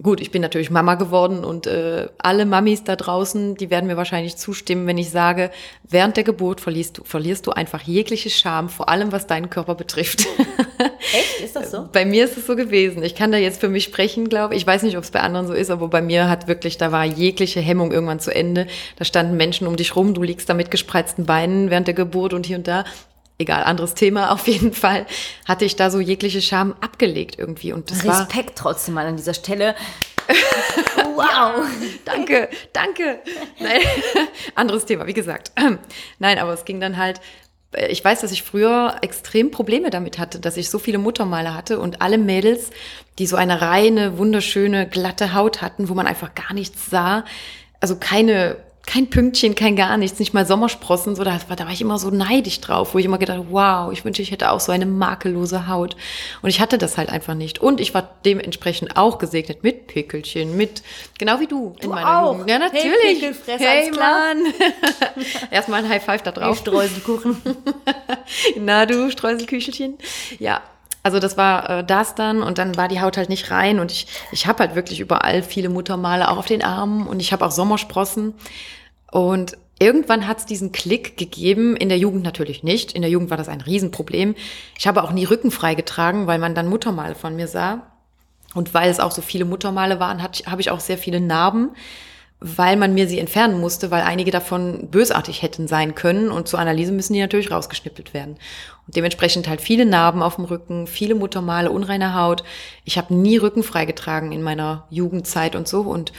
Gut, ich bin natürlich Mama geworden und äh, alle Mamis da draußen, die werden mir wahrscheinlich zustimmen, wenn ich sage, während der Geburt verlierst du, verlierst du einfach jegliche Scham, vor allem was deinen Körper betrifft. Echt? Ist das so? [LAUGHS] Bei mir ist es so gewesen. Ich kann da jetzt für mich sprechen, glaube ich. Ich weiß nicht, ob es bei anderen so ist, aber bei mir hat wirklich, da war jegliche Hemmung irgendwann zu Ende. Da standen Menschen um dich rum, du liegst da mit gespreizten Beinen während der Geburt und hier und da egal, anderes Thema auf jeden Fall, hatte ich da so jegliche Scham abgelegt irgendwie. Und das Respekt war, trotzdem mal an dieser Stelle. [LAUGHS] wow. Ja, danke, danke. Nein, [LAUGHS] anderes Thema, wie gesagt. [CLEARS THROAT] Nein, aber es ging dann halt, ich weiß, dass ich früher extrem Probleme damit hatte, dass ich so viele Muttermale hatte und alle Mädels, die so eine reine, wunderschöne, glatte Haut hatten, wo man einfach gar nichts sah, also keine kein Pünktchen, kein gar nichts, nicht mal Sommersprossen, so, da, da war ich immer so neidisch drauf, wo ich immer gedacht, wow, ich wünsche, ich hätte auch so eine makellose Haut. Und ich hatte das halt einfach nicht. Und ich war dementsprechend auch gesegnet mit Pickelchen, mit, genau wie du, in du meiner auch. Jugend. Ja, natürlich. Hey, hey Mann. [LAUGHS] Erstmal ein High Five da drauf. Streuselkuchen. [LAUGHS] Na du, Streuselküchelchen. Ja, also das war äh, das dann und dann war die Haut halt nicht rein und ich, ich habe halt wirklich überall viele Muttermale, auch auf den Armen und ich habe auch Sommersprossen. Und irgendwann hat es diesen Klick gegeben, in der Jugend natürlich nicht. In der Jugend war das ein Riesenproblem. Ich habe auch nie Rücken freigetragen, weil man dann Muttermale von mir sah. Und weil es auch so viele Muttermale waren, habe ich auch sehr viele Narben, weil man mir sie entfernen musste, weil einige davon bösartig hätten sein können. Und zur Analyse müssen die natürlich rausgeschnippelt werden. Und dementsprechend halt viele Narben auf dem Rücken, viele Muttermale, unreine Haut. Ich habe nie Rücken freigetragen in meiner Jugendzeit und so. Und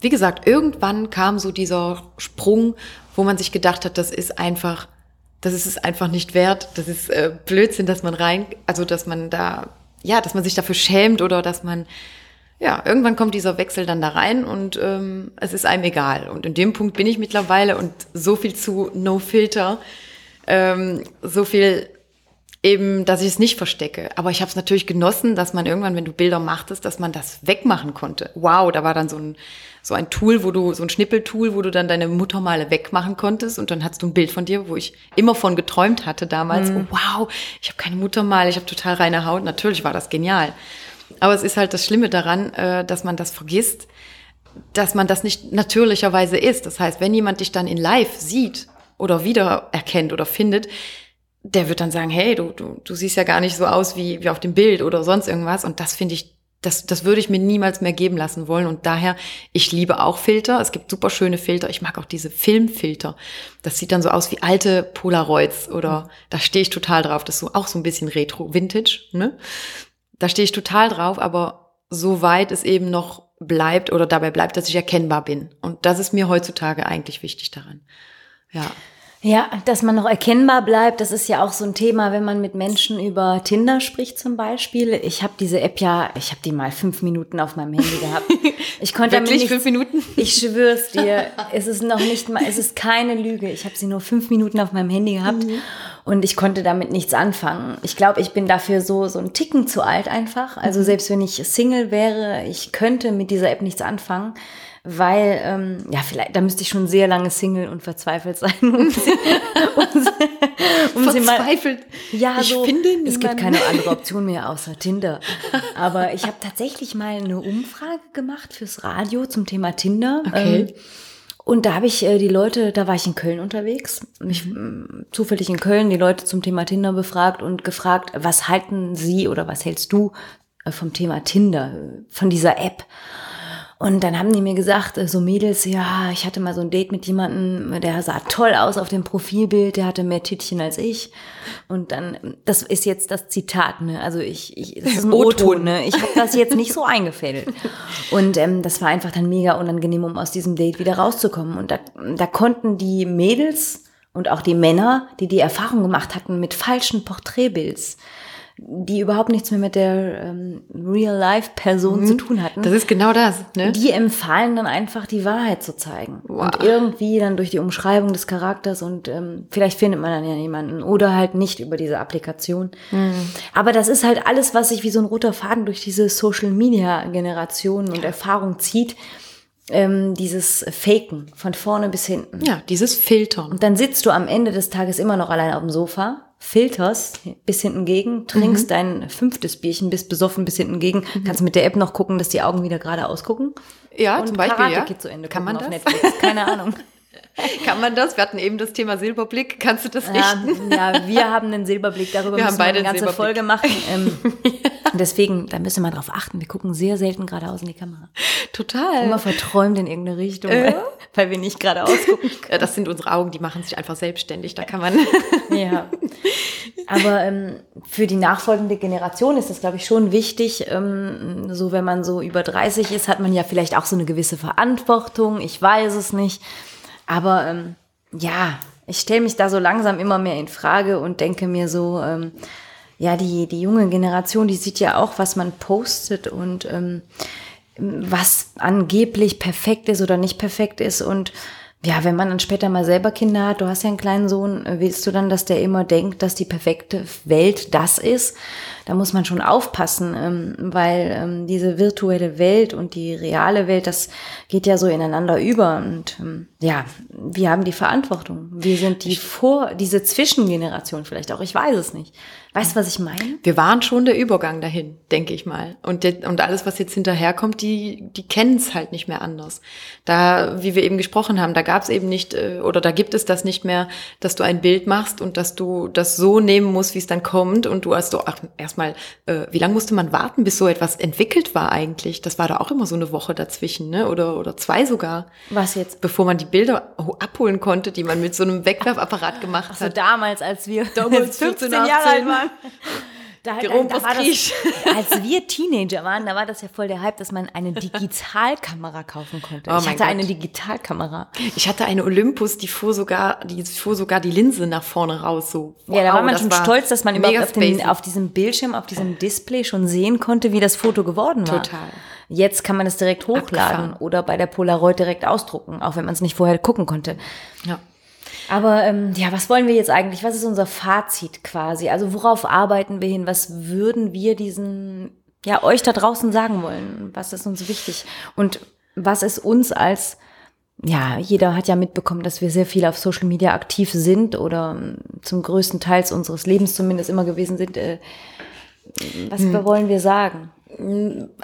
wie gesagt, irgendwann kam so dieser Sprung, wo man sich gedacht hat, das ist einfach, das ist es einfach nicht wert. Das ist äh, Blödsinn, dass man rein, also dass man da, ja, dass man sich dafür schämt oder dass man, ja, irgendwann kommt dieser Wechsel dann da rein und ähm, es ist einem egal. Und in dem Punkt bin ich mittlerweile und so viel zu No Filter, ähm, so viel eben, dass ich es nicht verstecke. Aber ich habe es natürlich genossen, dass man irgendwann, wenn du Bilder machtest, dass man das wegmachen konnte. Wow, da war dann so ein so ein Tool, wo du, so ein Schnippeltool, wo du dann deine Muttermale wegmachen konntest und dann hattest du ein Bild von dir, wo ich immer von geträumt hatte damals. Mhm. Oh, wow, ich habe keine Muttermale, ich habe total reine Haut. Natürlich war das genial. Aber es ist halt das Schlimme daran, äh, dass man das vergisst, dass man das nicht natürlicherweise ist. Das heißt, wenn jemand dich dann in live sieht, oder wiedererkennt oder findet, der wird dann sagen, hey, du, du, du siehst ja gar nicht so aus wie, wie auf dem Bild oder sonst irgendwas. Und das finde ich, das, das würde ich mir niemals mehr geben lassen wollen. Und daher, ich liebe auch Filter. Es gibt super schöne Filter. Ich mag auch diese Filmfilter. Das sieht dann so aus wie alte Polaroids oder mhm. da stehe ich total drauf. Das ist so auch so ein bisschen Retro, Vintage, ne? Da stehe ich total drauf, aber so weit es eben noch bleibt oder dabei bleibt, dass ich erkennbar bin. Und das ist mir heutzutage eigentlich wichtig daran. Ja. Ja, dass man noch erkennbar bleibt, das ist ja auch so ein Thema, wenn man mit Menschen über Tinder spricht zum Beispiel. Ich habe diese App ja, ich habe die mal fünf Minuten auf meinem Handy gehabt. Ich konnte Wirklich nicht, fünf Minuten? Ich schwör's dir, es ist noch nicht mal, es ist keine Lüge. Ich habe sie nur fünf Minuten auf meinem Handy gehabt mhm. und ich konnte damit nichts anfangen. Ich glaube, ich bin dafür so so ein Ticken zu alt einfach. Also mhm. selbst wenn ich Single wäre, ich könnte mit dieser App nichts anfangen weil, ähm, ja, vielleicht, da müsste ich schon sehr lange Single und verzweifelt sein. Um sie, [LAUGHS] um sie, um verzweifelt? Sie mal, ja, ich so, finde niemanden. es gibt keine andere Option mehr außer Tinder. [LAUGHS] Aber ich habe tatsächlich mal eine Umfrage gemacht fürs Radio zum Thema Tinder. Okay. Ähm, und da habe ich äh, die Leute, da war ich in Köln unterwegs, mich äh, zufällig in Köln die Leute zum Thema Tinder befragt und gefragt, was halten sie oder was hältst du äh, vom Thema Tinder, von dieser App? Und dann haben die mir gesagt, äh, so Mädels, ja, ich hatte mal so ein Date mit jemandem, der sah toll aus auf dem Profilbild, der hatte mehr Tittchen als ich. Und dann, das ist jetzt das Zitat, ne? Also ich, ich das ist ein O-Ton, ne? Ich habe das jetzt nicht so eingefädelt. Und ähm, das war einfach dann mega unangenehm, um aus diesem Date wieder rauszukommen. Und da, da konnten die Mädels und auch die Männer, die die Erfahrung gemacht hatten mit falschen Porträtbilds, die überhaupt nichts mehr mit der ähm, Real-Life-Person mhm. zu tun hatten. Das ist genau das. Ne? Die empfahlen dann einfach die Wahrheit zu zeigen. Wow. Und irgendwie dann durch die Umschreibung des Charakters und ähm, vielleicht findet man dann ja jemanden oder halt nicht über diese Applikation. Mhm. Aber das ist halt alles, was sich wie so ein roter Faden durch diese Social-Media-Generation und Erfahrung zieht ähm, dieses Faken von vorne bis hinten. Ja, dieses Filtern. Und dann sitzt du am Ende des Tages immer noch allein auf dem Sofa filterst bis hinten gegen, trinkst mhm. dein fünftes Bierchen, bist besoffen bis hinten gegen, mhm. kannst mit der App noch gucken, dass die Augen wieder gerade ausgucken. Ja, und zum Beispiel, Karate ja. Kid zu Ende Kann man das? Netflix. Keine [LAUGHS] Ahnung. [LAUGHS] Kann man das? Wir hatten eben das Thema Silberblick. Kannst du das richten? Ja, ja [LAUGHS] wir haben einen Silberblick. Darüber wir müssen wir eine ganze Folge machen. Ähm, [LAUGHS] deswegen, da müssen wir drauf achten. Wir gucken sehr selten geradeaus in die Kamera. Total. Immer verträumt in irgendeine Richtung, äh? weil, weil, wir nicht geradeaus gucken. Ja, das sind unsere Augen, die machen sich einfach selbstständig. Da kann man. ja. Aber ähm, für die nachfolgende Generation ist das, glaube ich, schon wichtig. Ähm, so, wenn man so über 30 ist, hat man ja vielleicht auch so eine gewisse Verantwortung. Ich weiß es nicht. Aber ähm, ja, ich stelle mich da so langsam immer mehr in Frage und denke mir so, ähm, ja, die, die junge Generation, die sieht ja auch, was man postet und ähm, was angeblich perfekt ist oder nicht perfekt ist. Und ja, wenn man dann später mal selber Kinder hat, du hast ja einen kleinen Sohn, willst du dann, dass der immer denkt, dass die perfekte Welt das ist? da muss man schon aufpassen, ähm, weil ähm, diese virtuelle Welt und die reale Welt, das geht ja so ineinander über. Und ähm, ja, wir haben die Verantwortung. Wir sind die vor, diese Zwischengeneration vielleicht auch. Ich weiß es nicht. Weißt du, was ich meine? Wir waren schon der Übergang dahin, denke ich mal. Und, und alles, was jetzt hinterherkommt, die, die kennen es halt nicht mehr anders. Da, wie wir eben gesprochen haben, da gab es eben nicht, äh, oder da gibt es das nicht mehr, dass du ein Bild machst und dass du das so nehmen musst, wie es dann kommt. Und du hast doch, ach, erstmal, äh, wie lange musste man warten, bis so etwas entwickelt war eigentlich? Das war da auch immer so eine Woche dazwischen, ne? Oder, oder zwei sogar. Was jetzt? Bevor man die Bilder abholen konnte, die man mit so einem Wegwerfapparat gemacht ach so, hat. damals, als wir damals [LAUGHS] 15 Jahre alt waren. Da, da, da war das, [LAUGHS] als wir Teenager waren, da war das ja voll der Hype, dass man eine Digitalkamera kaufen konnte. Oh ich hatte Gott. eine Digitalkamera. Ich hatte eine Olympus, die fuhr sogar, die fuhr sogar die Linse nach vorne raus. So. Wow, ja, da war man schon war stolz, dass man überhaupt auf, den, auf, diesem Bildschirm, auf diesem Display schon sehen konnte, wie das Foto geworden war. Total. Jetzt kann man es direkt hochladen Abgefahren. oder bei der Polaroid direkt ausdrucken, auch wenn man es nicht vorher gucken konnte. Ja. Aber ähm, ja, was wollen wir jetzt eigentlich? Was ist unser Fazit quasi? Also worauf arbeiten wir hin? Was würden wir diesen, ja, euch da draußen sagen wollen? Was ist uns wichtig? Und was ist uns als, ja, jeder hat ja mitbekommen, dass wir sehr viel auf Social Media aktiv sind oder ähm, zum größten Teils unseres Lebens zumindest immer gewesen sind. Äh, was hm. wollen wir sagen?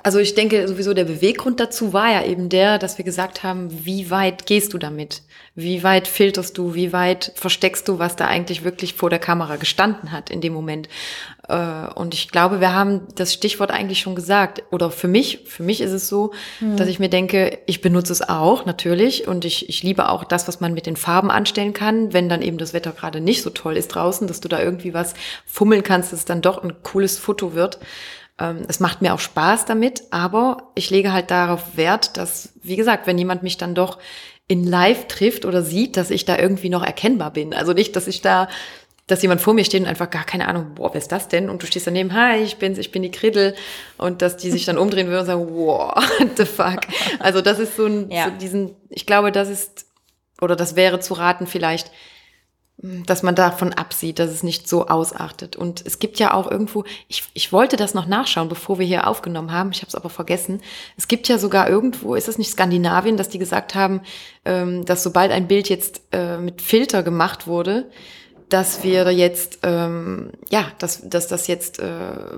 Also ich denke sowieso der Beweggrund dazu war ja eben der, dass wir gesagt haben, wie weit gehst du damit? Wie weit filterst du? Wie weit versteckst du, was da eigentlich wirklich vor der Kamera gestanden hat in dem Moment? Äh, und ich glaube, wir haben das Stichwort eigentlich schon gesagt. Oder für mich, für mich ist es so, mhm. dass ich mir denke, ich benutze es auch natürlich und ich, ich liebe auch das, was man mit den Farben anstellen kann, wenn dann eben das Wetter gerade nicht so toll ist draußen, dass du da irgendwie was fummeln kannst, dass es dann doch ein cooles Foto wird. Ähm, es macht mir auch Spaß damit, aber ich lege halt darauf Wert, dass, wie gesagt, wenn jemand mich dann doch in Live trifft oder sieht, dass ich da irgendwie noch erkennbar bin. Also nicht, dass ich da, dass jemand vor mir steht und einfach gar keine Ahnung, boah, wer ist das denn? Und du stehst daneben, hi, ich bin's, ich bin die Kriddel. Und dass die sich dann umdrehen würden und sagen, wow, [LAUGHS] what the fuck. Also das ist so ein, ja. so diesen, ich glaube, das ist, oder das wäre zu raten vielleicht, dass man davon absieht, dass es nicht so ausartet. Und es gibt ja auch irgendwo, ich, ich wollte das noch nachschauen, bevor wir hier aufgenommen haben, ich habe es aber vergessen. Es gibt ja sogar irgendwo, ist es nicht Skandinavien, dass die gesagt haben, ähm, dass sobald ein Bild jetzt äh, mit Filter gemacht wurde, dass wir jetzt, ähm, ja, dass, dass das jetzt äh,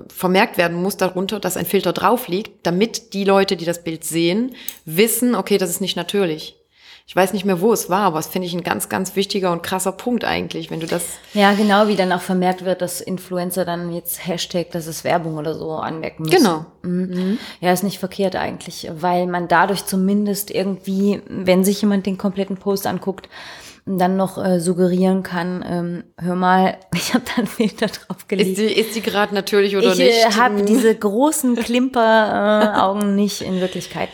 vermerkt werden muss darunter, dass ein Filter drauf liegt, damit die Leute, die das Bild sehen, wissen, okay, das ist nicht natürlich. Ich weiß nicht mehr, wo es war, aber das finde ich ein ganz, ganz wichtiger und krasser Punkt eigentlich, wenn du das. Ja, genau, wie dann auch vermerkt wird, dass Influencer dann jetzt Hashtag, das ist Werbung oder so anmerken müssen. Genau. Mhm. mhm. Ja, ist nicht verkehrt eigentlich, weil man dadurch zumindest irgendwie, wenn sich jemand den kompletten Post anguckt, dann noch äh, suggerieren kann, ähm, hör mal, [LAUGHS] ich habe da einen Filter drauf gelegt. Ist die, ist die gerade natürlich oder ich, nicht? Ich äh, habe diese großen Klimper-Augen äh, [LAUGHS] nicht in Wirklichkeit.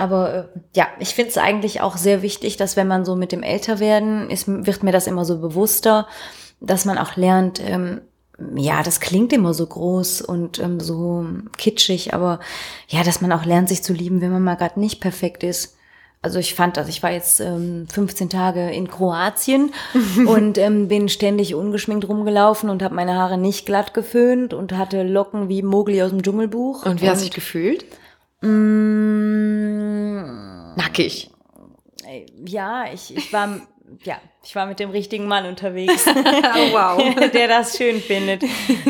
Aber äh, ja, ich finde es eigentlich auch sehr wichtig, dass wenn man so mit dem Älterwerden ist, wird mir das immer so bewusster, dass man auch lernt, ähm, ja, das klingt immer so groß und ähm, so kitschig, aber ja, dass man auch lernt, sich zu lieben, wenn man mal gerade nicht perfekt ist. Also ich fand das, ich war jetzt ähm, 15 Tage in Kroatien [LAUGHS] und ähm, bin ständig ungeschminkt rumgelaufen und habe meine Haare nicht glatt geföhnt und hatte Locken wie Mogli aus dem Dschungelbuch. Und wie und, hast du dich gefühlt? Mm, Nackig. Ja, ich, ich war, [LAUGHS] ja, ich war mit dem richtigen Mann unterwegs. [LAUGHS] oh, wow. [LAUGHS] der das schön findet.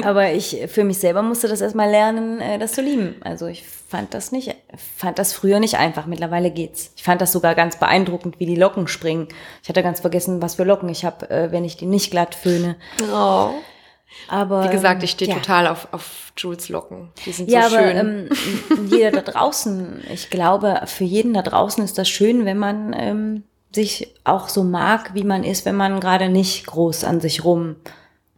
Aber ich, für mich selber musste das erstmal lernen, äh, das zu lieben. Also ich fand das nicht, fand das früher nicht einfach. Mittlerweile geht's. Ich fand das sogar ganz beeindruckend, wie die Locken springen. Ich hatte ganz vergessen, was für Locken ich habe, äh, wenn ich die nicht glatt föhne. Oh. Aber, Wie gesagt, ich stehe ja. total auf, auf Jules Locken. Die sind ja, so aber, schön. Ähm, jeder da draußen, ich glaube, für jeden da draußen ist das schön, wenn man ähm, sich auch so mag, wie man ist, wenn man gerade nicht groß an sich rum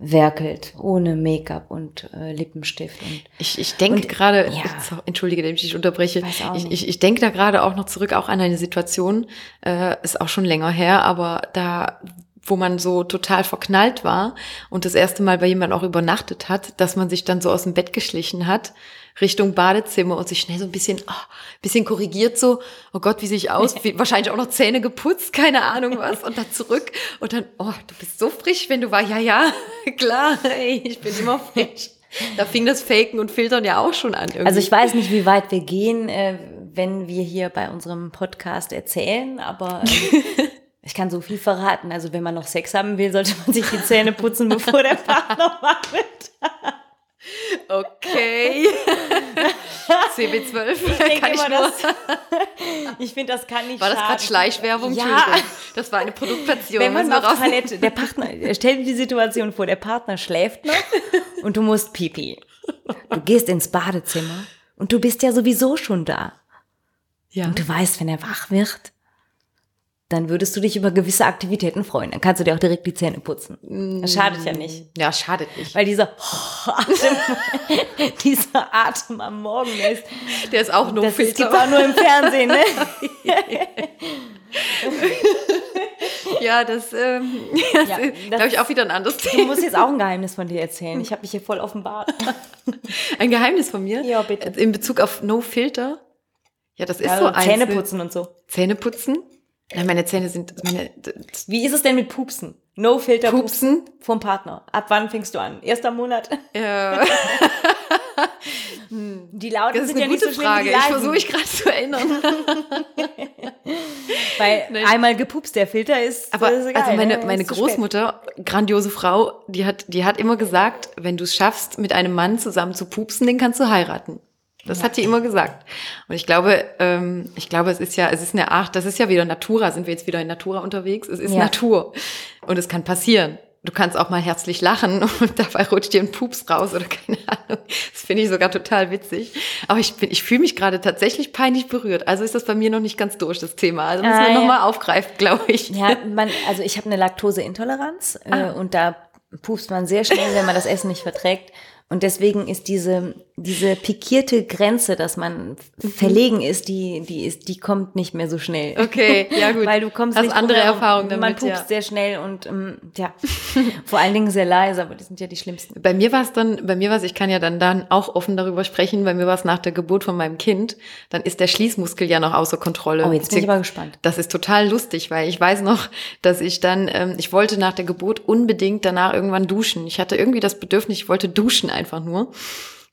werkelt, ohne Make-up und äh, Lippenstift. Und, ich ich denke gerade, ja. entschuldige, dass ich dich unterbreche, ich, ich, ich denke da gerade auch noch zurück, auch an eine Situation, äh, ist auch schon länger her, aber da wo man so total verknallt war und das erste Mal bei jemandem auch übernachtet hat, dass man sich dann so aus dem Bett geschlichen hat, Richtung Badezimmer und sich schnell so ein bisschen, oh, bisschen korrigiert so, oh Gott, wie sehe ich aus? [LAUGHS] Wie, wahrscheinlich auch noch Zähne geputzt, keine Ahnung was, und dann zurück und dann, oh, du bist so frisch, wenn du war, ja, ja, [LAUGHS] klar, ey, ich bin immer frisch. Da fing das Faken und Filtern ja auch schon an. Irgendwie. Also ich weiß nicht, wie weit wir gehen, äh, wenn wir hier bei unserem Podcast erzählen, aber ähm, [LAUGHS] Ich kann so viel verraten. Also wenn man noch Sex haben will, sollte man sich die Zähne putzen, bevor der Partner [LAUGHS] wartet. Okay. [LAUGHS] CB12 ich kann ich nur. Das, [LAUGHS] ich finde, das kann nicht War das gerade Schleichwerbung? Ja. Das war eine Produktplatzierung. Wenn man auf Toilette, der Partner, stell dir die Situation vor, der Partner schläft noch und du musst pipi. Du gehst ins Badezimmer und du bist ja sowieso schon da. Ja. Und du weißt, wenn er wach wird, dann würdest du dich über gewisse Aktivitäten freuen. Dann kannst du dir auch direkt die Zähne putzen. Das schadet ja nicht. Ja, schadet nicht. Weil dieser oh, [LAUGHS] Atem, [LAUGHS] dieser Atem am Morgen ist. Der ist auch nur Das gibt auch nur im Fernsehen, ne? [LAUGHS] ja, das, ähm, das ja, ist, glaube ich, auch wieder ein anderes Thema. Du musst jetzt auch ein Geheimnis von dir erzählen. Ich habe mich hier voll offenbart. Ein Geheimnis von mir? Ja, bitte. In Bezug auf No Filter? Ja, das ist ja, so eins. Zähneputzen und so. Zähneputzen? Nein, meine Zähne sind. Meine, Wie ist es denn mit Pupsen? No Filter Pupsen? Pupsen vom Partner. Ab wann fängst du an? Erster Monat? Ja. [LAUGHS] die Lauten das ist sind eine ja gute nicht so Frage. Ich versuche mich gerade zu erinnern. [LAUGHS] Weil [LAUGHS] Nein. einmal gepupst der Filter ist. Aber ist egal, also meine, ne? meine Großmutter, grandiose Frau, die hat, die hat immer gesagt, wenn du es schaffst, mit einem Mann zusammen zu pupsen, den kannst du heiraten. Das ja. hat sie immer gesagt. Und ich glaube, ähm, ich glaube, es ist ja, es ist eine Art, das ist ja wieder Natura, sind wir jetzt wieder in Natura unterwegs. Es ist ja. Natur. Und es kann passieren du kannst auch mal herzlich lachen [LAUGHS] und dabei rutscht dir ein Pups raus oder keine Ahnung. Das finde ich sogar total witzig. Aber ich bin, ich fühle mich gerade tatsächlich peinlich berührt. Also ist das bei mir noch nicht ganz durch, das Thema. Also müssen ah, wir ja. nochmal aufgreifen, glaube ich. Ja, man, also ich habe eine Laktoseintoleranz äh, ah. und da pupst man sehr schnell, wenn man das Essen nicht verträgt. Und deswegen ist diese, diese pikierte Grenze, dass man mhm. verlegen ist, die, die ist, die kommt nicht mehr so schnell. Okay, ja [LAUGHS] gut. Weil du kommst Hast nicht andere Erfahrungen damit. Man pupst ja. sehr schnell und ähm, ja, [LAUGHS] vor allen Dingen sehr leise, aber die sind ja die schlimmsten. Bei mir war es dann, bei mir war es, ich kann ja dann dann auch offen darüber sprechen. Bei mir war es nach der Geburt von meinem Kind, dann ist der Schließmuskel ja noch außer Kontrolle. Oh, jetzt bin ich aber gespannt. Das ist total lustig, weil ich weiß noch, dass ich dann, ähm, ich wollte nach der Geburt unbedingt danach irgendwann duschen. Ich hatte irgendwie das Bedürfnis, ich wollte duschen einfach nur.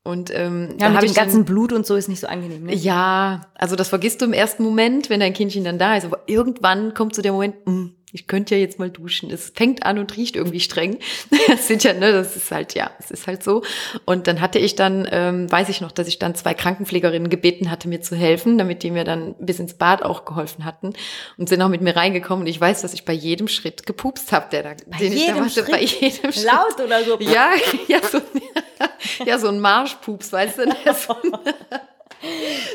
Und ähm, ja, mit dem ganzen Blut und so ist nicht so angenehm. Ne? Ja, also das vergisst du im ersten Moment, wenn dein Kindchen dann da ist. Aber irgendwann kommt so der Moment, mh, hm, ich könnte ja jetzt mal duschen. Es fängt an und riecht irgendwie streng. [LAUGHS] Das sind ja, ne, das ist halt, ja, es ist halt so. Und dann hatte ich dann, ähm, weiß ich noch, dass ich dann zwei Krankenpflegerinnen gebeten hatte, mir zu helfen, damit die mir dann bis ins Bad auch geholfen hatten und sind auch mit mir reingekommen. Und ich weiß, dass ich bei jedem Schritt gepupst habe, der da, bei den jedem ich da machte, bei jedem Schritt. Laut oder so. Ja, [LAUGHS] ja, so, [LAUGHS] ja, so ein Marschpups, weißt du? So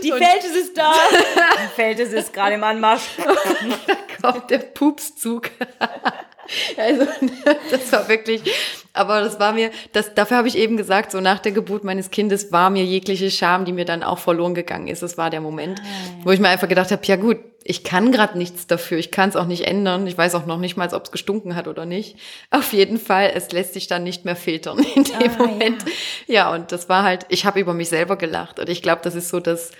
die Feltes ist da. [LAUGHS] Die Feltes ist gerade im Anmarsch. [LAUGHS] da kommt der Pupszug. [LAUGHS] Also, [LAUGHS] das war wirklich, aber das war mir, das, dafür habe ich eben gesagt, so nach der Geburt meines Kindes war mir jegliche Scham, die mir dann auch verloren gegangen ist. Das war der Moment, wo ich mir einfach gedacht habe, ja gut, ich kann gerade nichts dafür, ich kann es auch nicht ändern. Ich weiß auch noch nicht mal, ob es gestunken hat oder nicht. Auf jeden Fall, es lässt sich dann nicht mehr filtern in dem ah, Moment. Ja. ja, und das war halt, ich habe über mich selber gelacht. Und ich glaube, das ist so das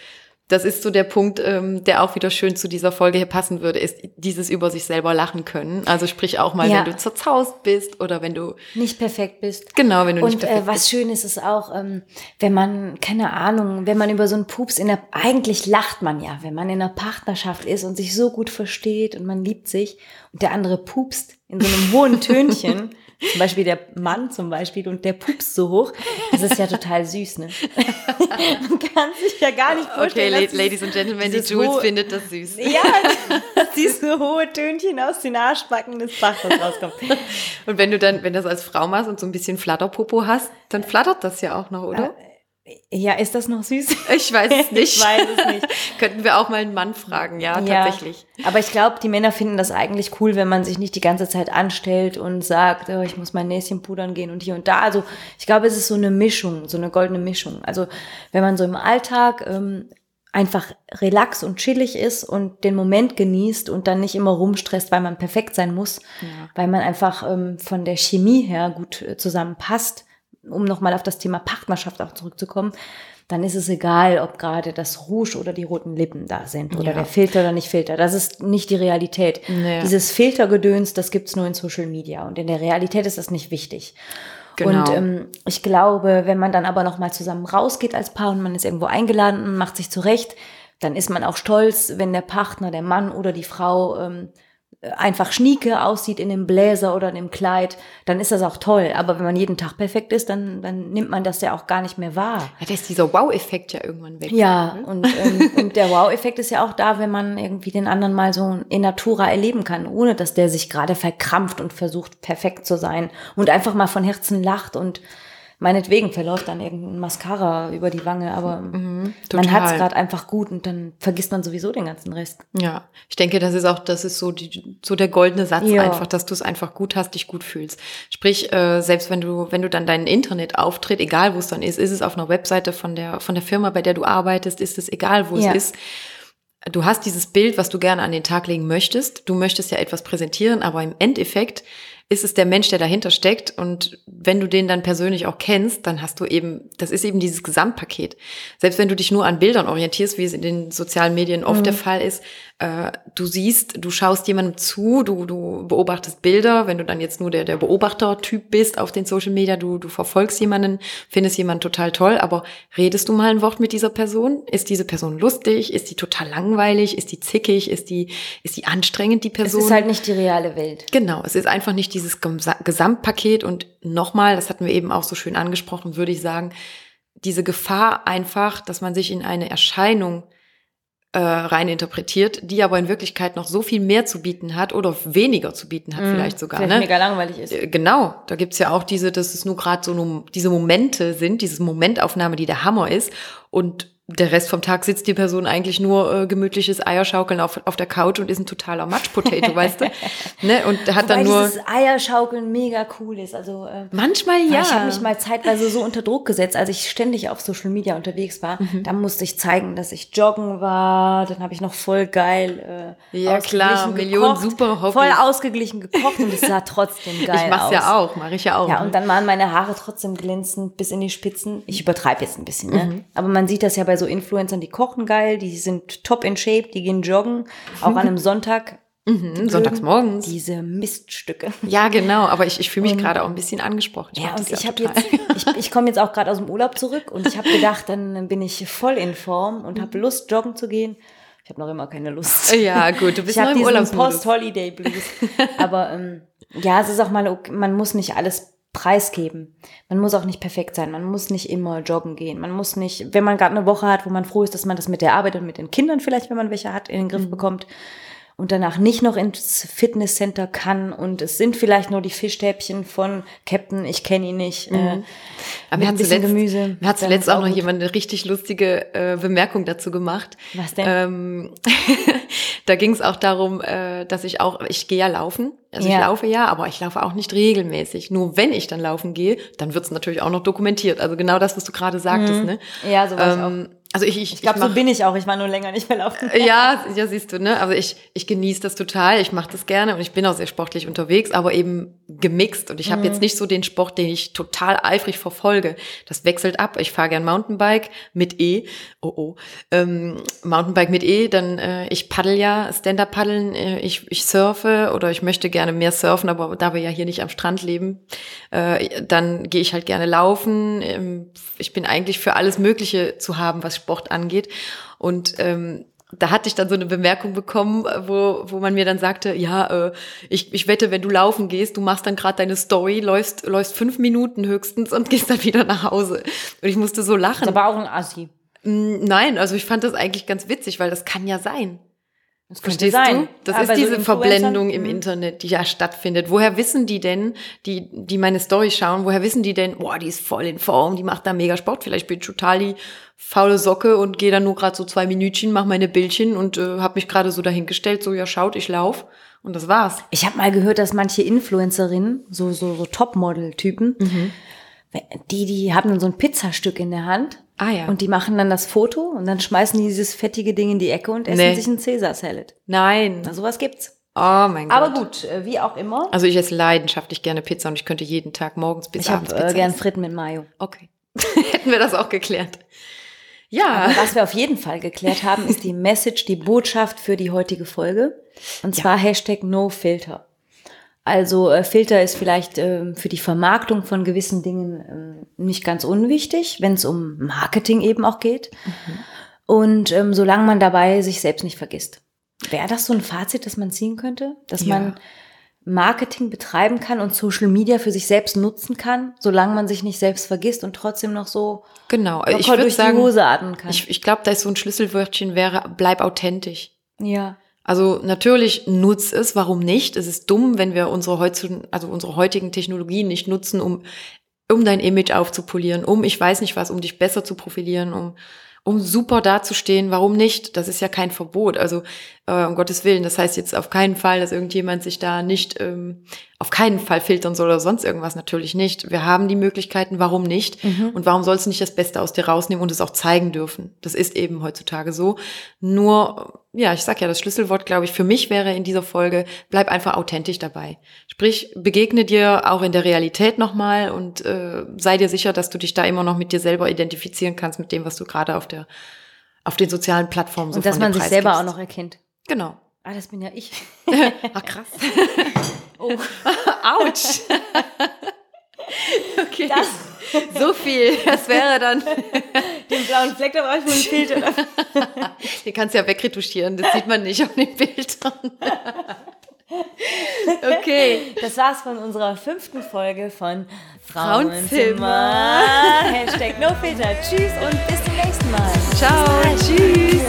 das ist so der Punkt, ähm, der auch wieder schön zu dieser Folge hier passen würde, ist dieses über sich selber lachen können. Also sprich auch mal, ja. wenn du zerzaust bist oder wenn du nicht perfekt bist. Genau, wenn du Und, nicht perfekt äh, was bist. schön ist, ist auch, ähm, wenn man, keine Ahnung, wenn man über so einen Pups in der, eigentlich lacht man ja, wenn man in einer Partnerschaft ist und sich so gut versteht und man liebt sich und der andere pupst in so einem hohen [LAUGHS] Tönchen. Zum Beispiel der Mann zum Beispiel und der pups so hoch. Das ist ja total süß, ne? [LAUGHS] Man kann sich ja gar nicht vorstellen. Okay, Ladies and Gentlemen, die Jules findet das süß. Ja, [LAUGHS] diese hohe Tönchen aus den Arschbacken des Bachers rauskommt. Und wenn du dann, wenn du das als Frau machst und so ein bisschen Flatterpopo hast, dann flattert das ja auch noch, oder? Ja, ist das noch süß? Ich weiß es [LAUGHS] nicht. ich weiß es nicht. Könnten wir auch mal einen Mann fragen, ja, ja tatsächlich. Aber ich glaube, die Männer finden das eigentlich cool, wenn man sich nicht die ganze Zeit anstellt und sagt, oh, ich muss mein Näschen pudern gehen und hier und da. Also ich glaube, es ist so eine Mischung, so eine goldene Mischung. Also wenn man so im Alltag ähm, einfach relax und chillig ist und den Moment genießt und dann nicht immer rumstresst, weil man perfekt sein muss, ja. weil man einfach ähm, von der Chemie her gut äh, zusammenpasst um nochmal auf das Thema Partnerschaft auch zurückzukommen, dann ist es egal, ob gerade das Rouge oder die roten Lippen da sind oder ja. der Filter oder nicht Filter. Das ist nicht die Realität. Nee. Dieses Filtergedöns, das gibt's nur in Social Media und in der Realität ist das nicht wichtig. Genau. Und ähm, ich glaube, wenn man dann aber nochmal zusammen rausgeht als Paar und man ist irgendwo eingeladen und macht sich zurecht, dann ist man auch stolz, wenn der Partner, der Mann oder die Frau ähm, einfach schnieke aussieht in dem Bläser oder in dem Kleid, dann ist das auch toll. Aber wenn man jeden Tag perfekt ist, dann, dann nimmt man das ja auch gar nicht mehr wahr. Ja, da ist dieser Wow-Effekt ja irgendwann weg. Ja, ne? und, ähm, und der Wow-Effekt ist ja auch da, wenn man irgendwie den anderen mal so in Natura erleben kann, ohne dass der sich gerade verkrampft und versucht, perfekt zu sein und einfach mal von Herzen lacht und meinetwegen verläuft dann irgendein Mascara über die Wange, aber mhm, man hat es gerade einfach gut und dann vergisst man sowieso den ganzen Rest. Ja, ich denke, das ist auch, das ist so die, so der goldene Satz ja. einfach, dass du es einfach gut hast, dich gut fühlst. Sprich, äh, selbst wenn du, wenn du dann deinen Internetauftritt, egal wo es dann ist, ist es auf einer Webseite von der, von der Firma, bei der du arbeitest, ist es egal, wo ja. es ist. Du hast dieses Bild, was du gerne an den Tag legen möchtest. Du möchtest ja etwas präsentieren, aber im Endeffekt ist es der Mensch, der dahinter steckt. Und wenn du den dann persönlich auch kennst, dann hast du eben, das ist eben dieses Gesamtpaket. Selbst wenn du dich nur an Bildern orientierst, wie es in den sozialen Medien oft mhm. der Fall ist, äh, du siehst, du schaust jemandem zu, du, du beobachtest Bilder, wenn du dann jetzt nur der, der Beobachtertyp bist auf den Social Media, du, du verfolgst jemanden, findest jemanden total toll, aber redest du mal ein Wort mit dieser Person? Ist diese Person lustig? Ist die total langweilig? Ist die zickig? Ist die, ist die anstrengend, die Person? Es ist halt nicht die reale Welt. Genau, es ist einfach nicht dieses Gesamtpaket und nochmal, das hatten wir eben auch so schön angesprochen, würde ich sagen, diese Gefahr einfach, dass man sich in eine Erscheinung äh, rein interpretiert, die aber in Wirklichkeit noch so viel mehr zu bieten hat oder weniger zu bieten hat, mm, vielleicht sogar. Vielleicht ne? mega langweilig ist. Äh, genau, da gibt's ja auch diese, dass es nur gerade so nur diese Momente sind, diese Momentaufnahme, die der Hammer ist. Und der Rest vom Tag sitzt die Person eigentlich nur äh, gemütliches Eierschaukeln auf, auf der Couch und ist ein totaler Matschpotato, [LAUGHS] weißt du? Ne? Und hat Wobei dann nur. dieses Eierschaukeln mega cool ist. Also äh, Manchmal ja. Ich habe mich mal zeitweise so unter Druck gesetzt, als ich ständig auf Social Media unterwegs war. Mhm. Da musste ich zeigen, dass ich joggen war. Dann habe ich noch voll geil äh, Ja, klar, Millionen gekocht, super Hobbys. Voll ausgeglichen gekocht und es sah trotzdem geil ich mach's aus. ja auch, mache ich ja auch. Ja, ne? und dann waren meine Haare trotzdem glänzend bis in die Spitzen. Ich übertreibe jetzt ein bisschen, ne? Mhm. Aber man sieht das ja bei so Influencern, die kochen geil, die sind top in Shape, die gehen joggen, auch an einem Sonntag. mhm, sonntags morgens. Diese Miststücke. Ja, genau, aber ich, ich fühle mich gerade auch ein bisschen angesprochen. Ja, mag und ich habe total. jetzt, ich, ich komme jetzt auch gerade aus dem Urlaub zurück und ich habe gedacht, dann bin ich voll in Form und Mhm. habe Lust, joggen zu gehen. Ich habe noch immer keine Lust. [LAUGHS] Ja, gut, du bist ich noch im Urlaubsmodus. Post-Holiday-Blues. Aber ähm, ja, es ist auch mal, okay, man muss nicht alles preisgeben. Man muss auch nicht perfekt sein. Man muss nicht immer joggen gehen. Man muss nicht, wenn man gerade eine Woche hat, wo man froh ist, dass man das mit der Arbeit und mit den Kindern vielleicht, wenn man welche hat, in den Mhm. Griff bekommt und danach nicht noch ins Fitnesscenter kann und es sind vielleicht nur die Fischstäbchen von Captain, ich kenne ihn nicht. Äh, Mhm. Aber mit mir ein hat bisschen zuletzt, Gemüse. mir hat zuletzt ist auch noch gut. jemand eine richtig lustige äh, Bemerkung dazu gemacht. Was denn? Ähm, [LAUGHS] da ging es auch darum, äh, dass ich auch, ich gehe ja laufen. Also ich Ja. laufe ja, aber ich laufe auch nicht regelmäßig. Nur wenn ich dann laufen gehe, dann wird es natürlich auch noch dokumentiert. Also genau das, was du gerade sagtest. Ne? Ja, so war ich auch. Also ich, ich, Ich glaube, so bin ich auch. Ich war nur länger nicht mehr laufen. [LAUGHS] ja, ja, siehst du, ne? Also ich, ich genieße das total, ich mache das gerne und ich bin auch sehr sportlich unterwegs, aber eben gemixt. Und ich habe jetzt nicht so den Sport, den ich total eifrig verfolge. Das wechselt ab. Ich fahre gern Mountainbike mit E. Oh oh. Ähm, Mountainbike mit E, dann äh, ich paddel ja, Stand-up paddeln, äh, ich, ich surfe oder ich möchte gerne mehr surfen, aber da wir ja hier nicht am Strand leben, äh, dann gehe ich halt gerne laufen. Ähm, ich bin eigentlich für alles Mögliche zu haben, was Sport angeht. Und ähm, da hatte ich dann so eine Bemerkung bekommen, wo, wo man mir dann sagte, ja, äh, ich, ich wette, wenn du laufen gehst, du machst dann gerade deine Story, läufst, läufst fünf Minuten höchstens und [LAUGHS] gehst dann wieder nach Hause. Und ich musste so lachen. Das war auch ein Assi. Mm, Nein, also ich fand das eigentlich ganz witzig, weil das kann ja sein. Das Verstehst sein. du? Das Aber ist so diese Influencern, Verblendung im mhm. Internet, die ja stattfindet. Woher wissen die denn, die, die meine Story schauen, woher wissen die denn, boah, die ist voll in Form, die macht da mega Sport. Vielleicht bin ich total die faule Socke und gehe dann nur gerade so zwei Minütchen, mach meine Bildchen und äh, habe mich gerade so dahingestellt, so ja, schaut, ich lauf. Und das war's. Ich habe mal gehört, dass manche Influencerinnen, so, so, so Topmodel-Typen, Mhm. die, die haben dann so ein Pizzastück in der Hand. Ah ja. Und die machen dann das Foto und dann schmeißen die dieses fettige Ding in die Ecke und essen Nee. sich einen Caesar-Salad. Nein. Na, sowas gibt's. Oh mein Gott. Aber gut, äh, wie auch immer. Also ich esse leidenschaftlich gerne Pizza und ich könnte jeden Tag morgens bis Ich habe abends äh, Pizza gern essen. Fritten mit Mayo. Okay. [LAUGHS] Hätten wir das auch geklärt. Ja. Aber was wir auf jeden Fall geklärt haben, ist die Message, die Botschaft für die heutige Folge. Und zwar Hashtag NoFilter. Also äh, Filter ist vielleicht ähm, für die Vermarktung von gewissen Dingen ähm, nicht ganz unwichtig, wenn es um Marketing eben auch geht. Und ähm, solange man dabei sich selbst nicht vergisst. Wäre das so ein Fazit, das man ziehen könnte? Dass Ja. man Marketing betreiben kann und Social Media für sich selbst nutzen kann, solange man sich nicht selbst vergisst und trotzdem noch so Genau. Ich würde durch sagen, die Hose atmen kann. ich, ich glaube, da ist so ein Schlüsselwörtchen wäre, bleib authentisch. ja. Also natürlich nutz es, warum nicht? Es ist dumm, wenn wir unsere, heutzu, also unsere heutigen Technologien nicht nutzen, um, um dein Image aufzupolieren, um ich weiß nicht was, um dich besser zu profilieren, um, um super dazustehen. Warum nicht? Das ist ja kein Verbot. Also äh, um Gottes Willen, das heißt jetzt auf keinen Fall, dass irgendjemand sich da nicht ähm, auf keinen Fall filtern soll oder sonst irgendwas. Natürlich nicht. Wir haben die Möglichkeiten, warum nicht? Und warum sollst du nicht das Beste aus dir rausnehmen und es auch zeigen dürfen? Das ist eben heutzutage so. Nur, ja, ich sag ja, das Schlüsselwort, glaube ich, für mich wäre in dieser Folge, bleib einfach authentisch dabei. Sprich, begegne dir auch in der Realität nochmal und äh, sei dir sicher, dass du dich da immer noch mit dir selber identifizieren kannst, mit dem, was du gerade auf der auf den sozialen Plattformen so Und dass man sich selber auch preisgibst. noch erkennt. Genau. Ah, das bin ja ich. [LAUGHS] Ach krass. [LAUGHS] Oh, Autsch. [LAUGHS] [LAUGHS] Okay. Das. So viel, das wäre dann. [LAUGHS] Den blauen Fleck, da brauche ich nur ein Filter. [LAUGHS] Den kannst du ja wegretuschieren, das sieht man nicht auf den Bildern. Okay. Das war's von unserer fünften Folge von Frauenzimmer. Frauenzimmer. Hashtag NoFilter. Tschüss und bis zum nächsten Mal. Ciao. Tschüss.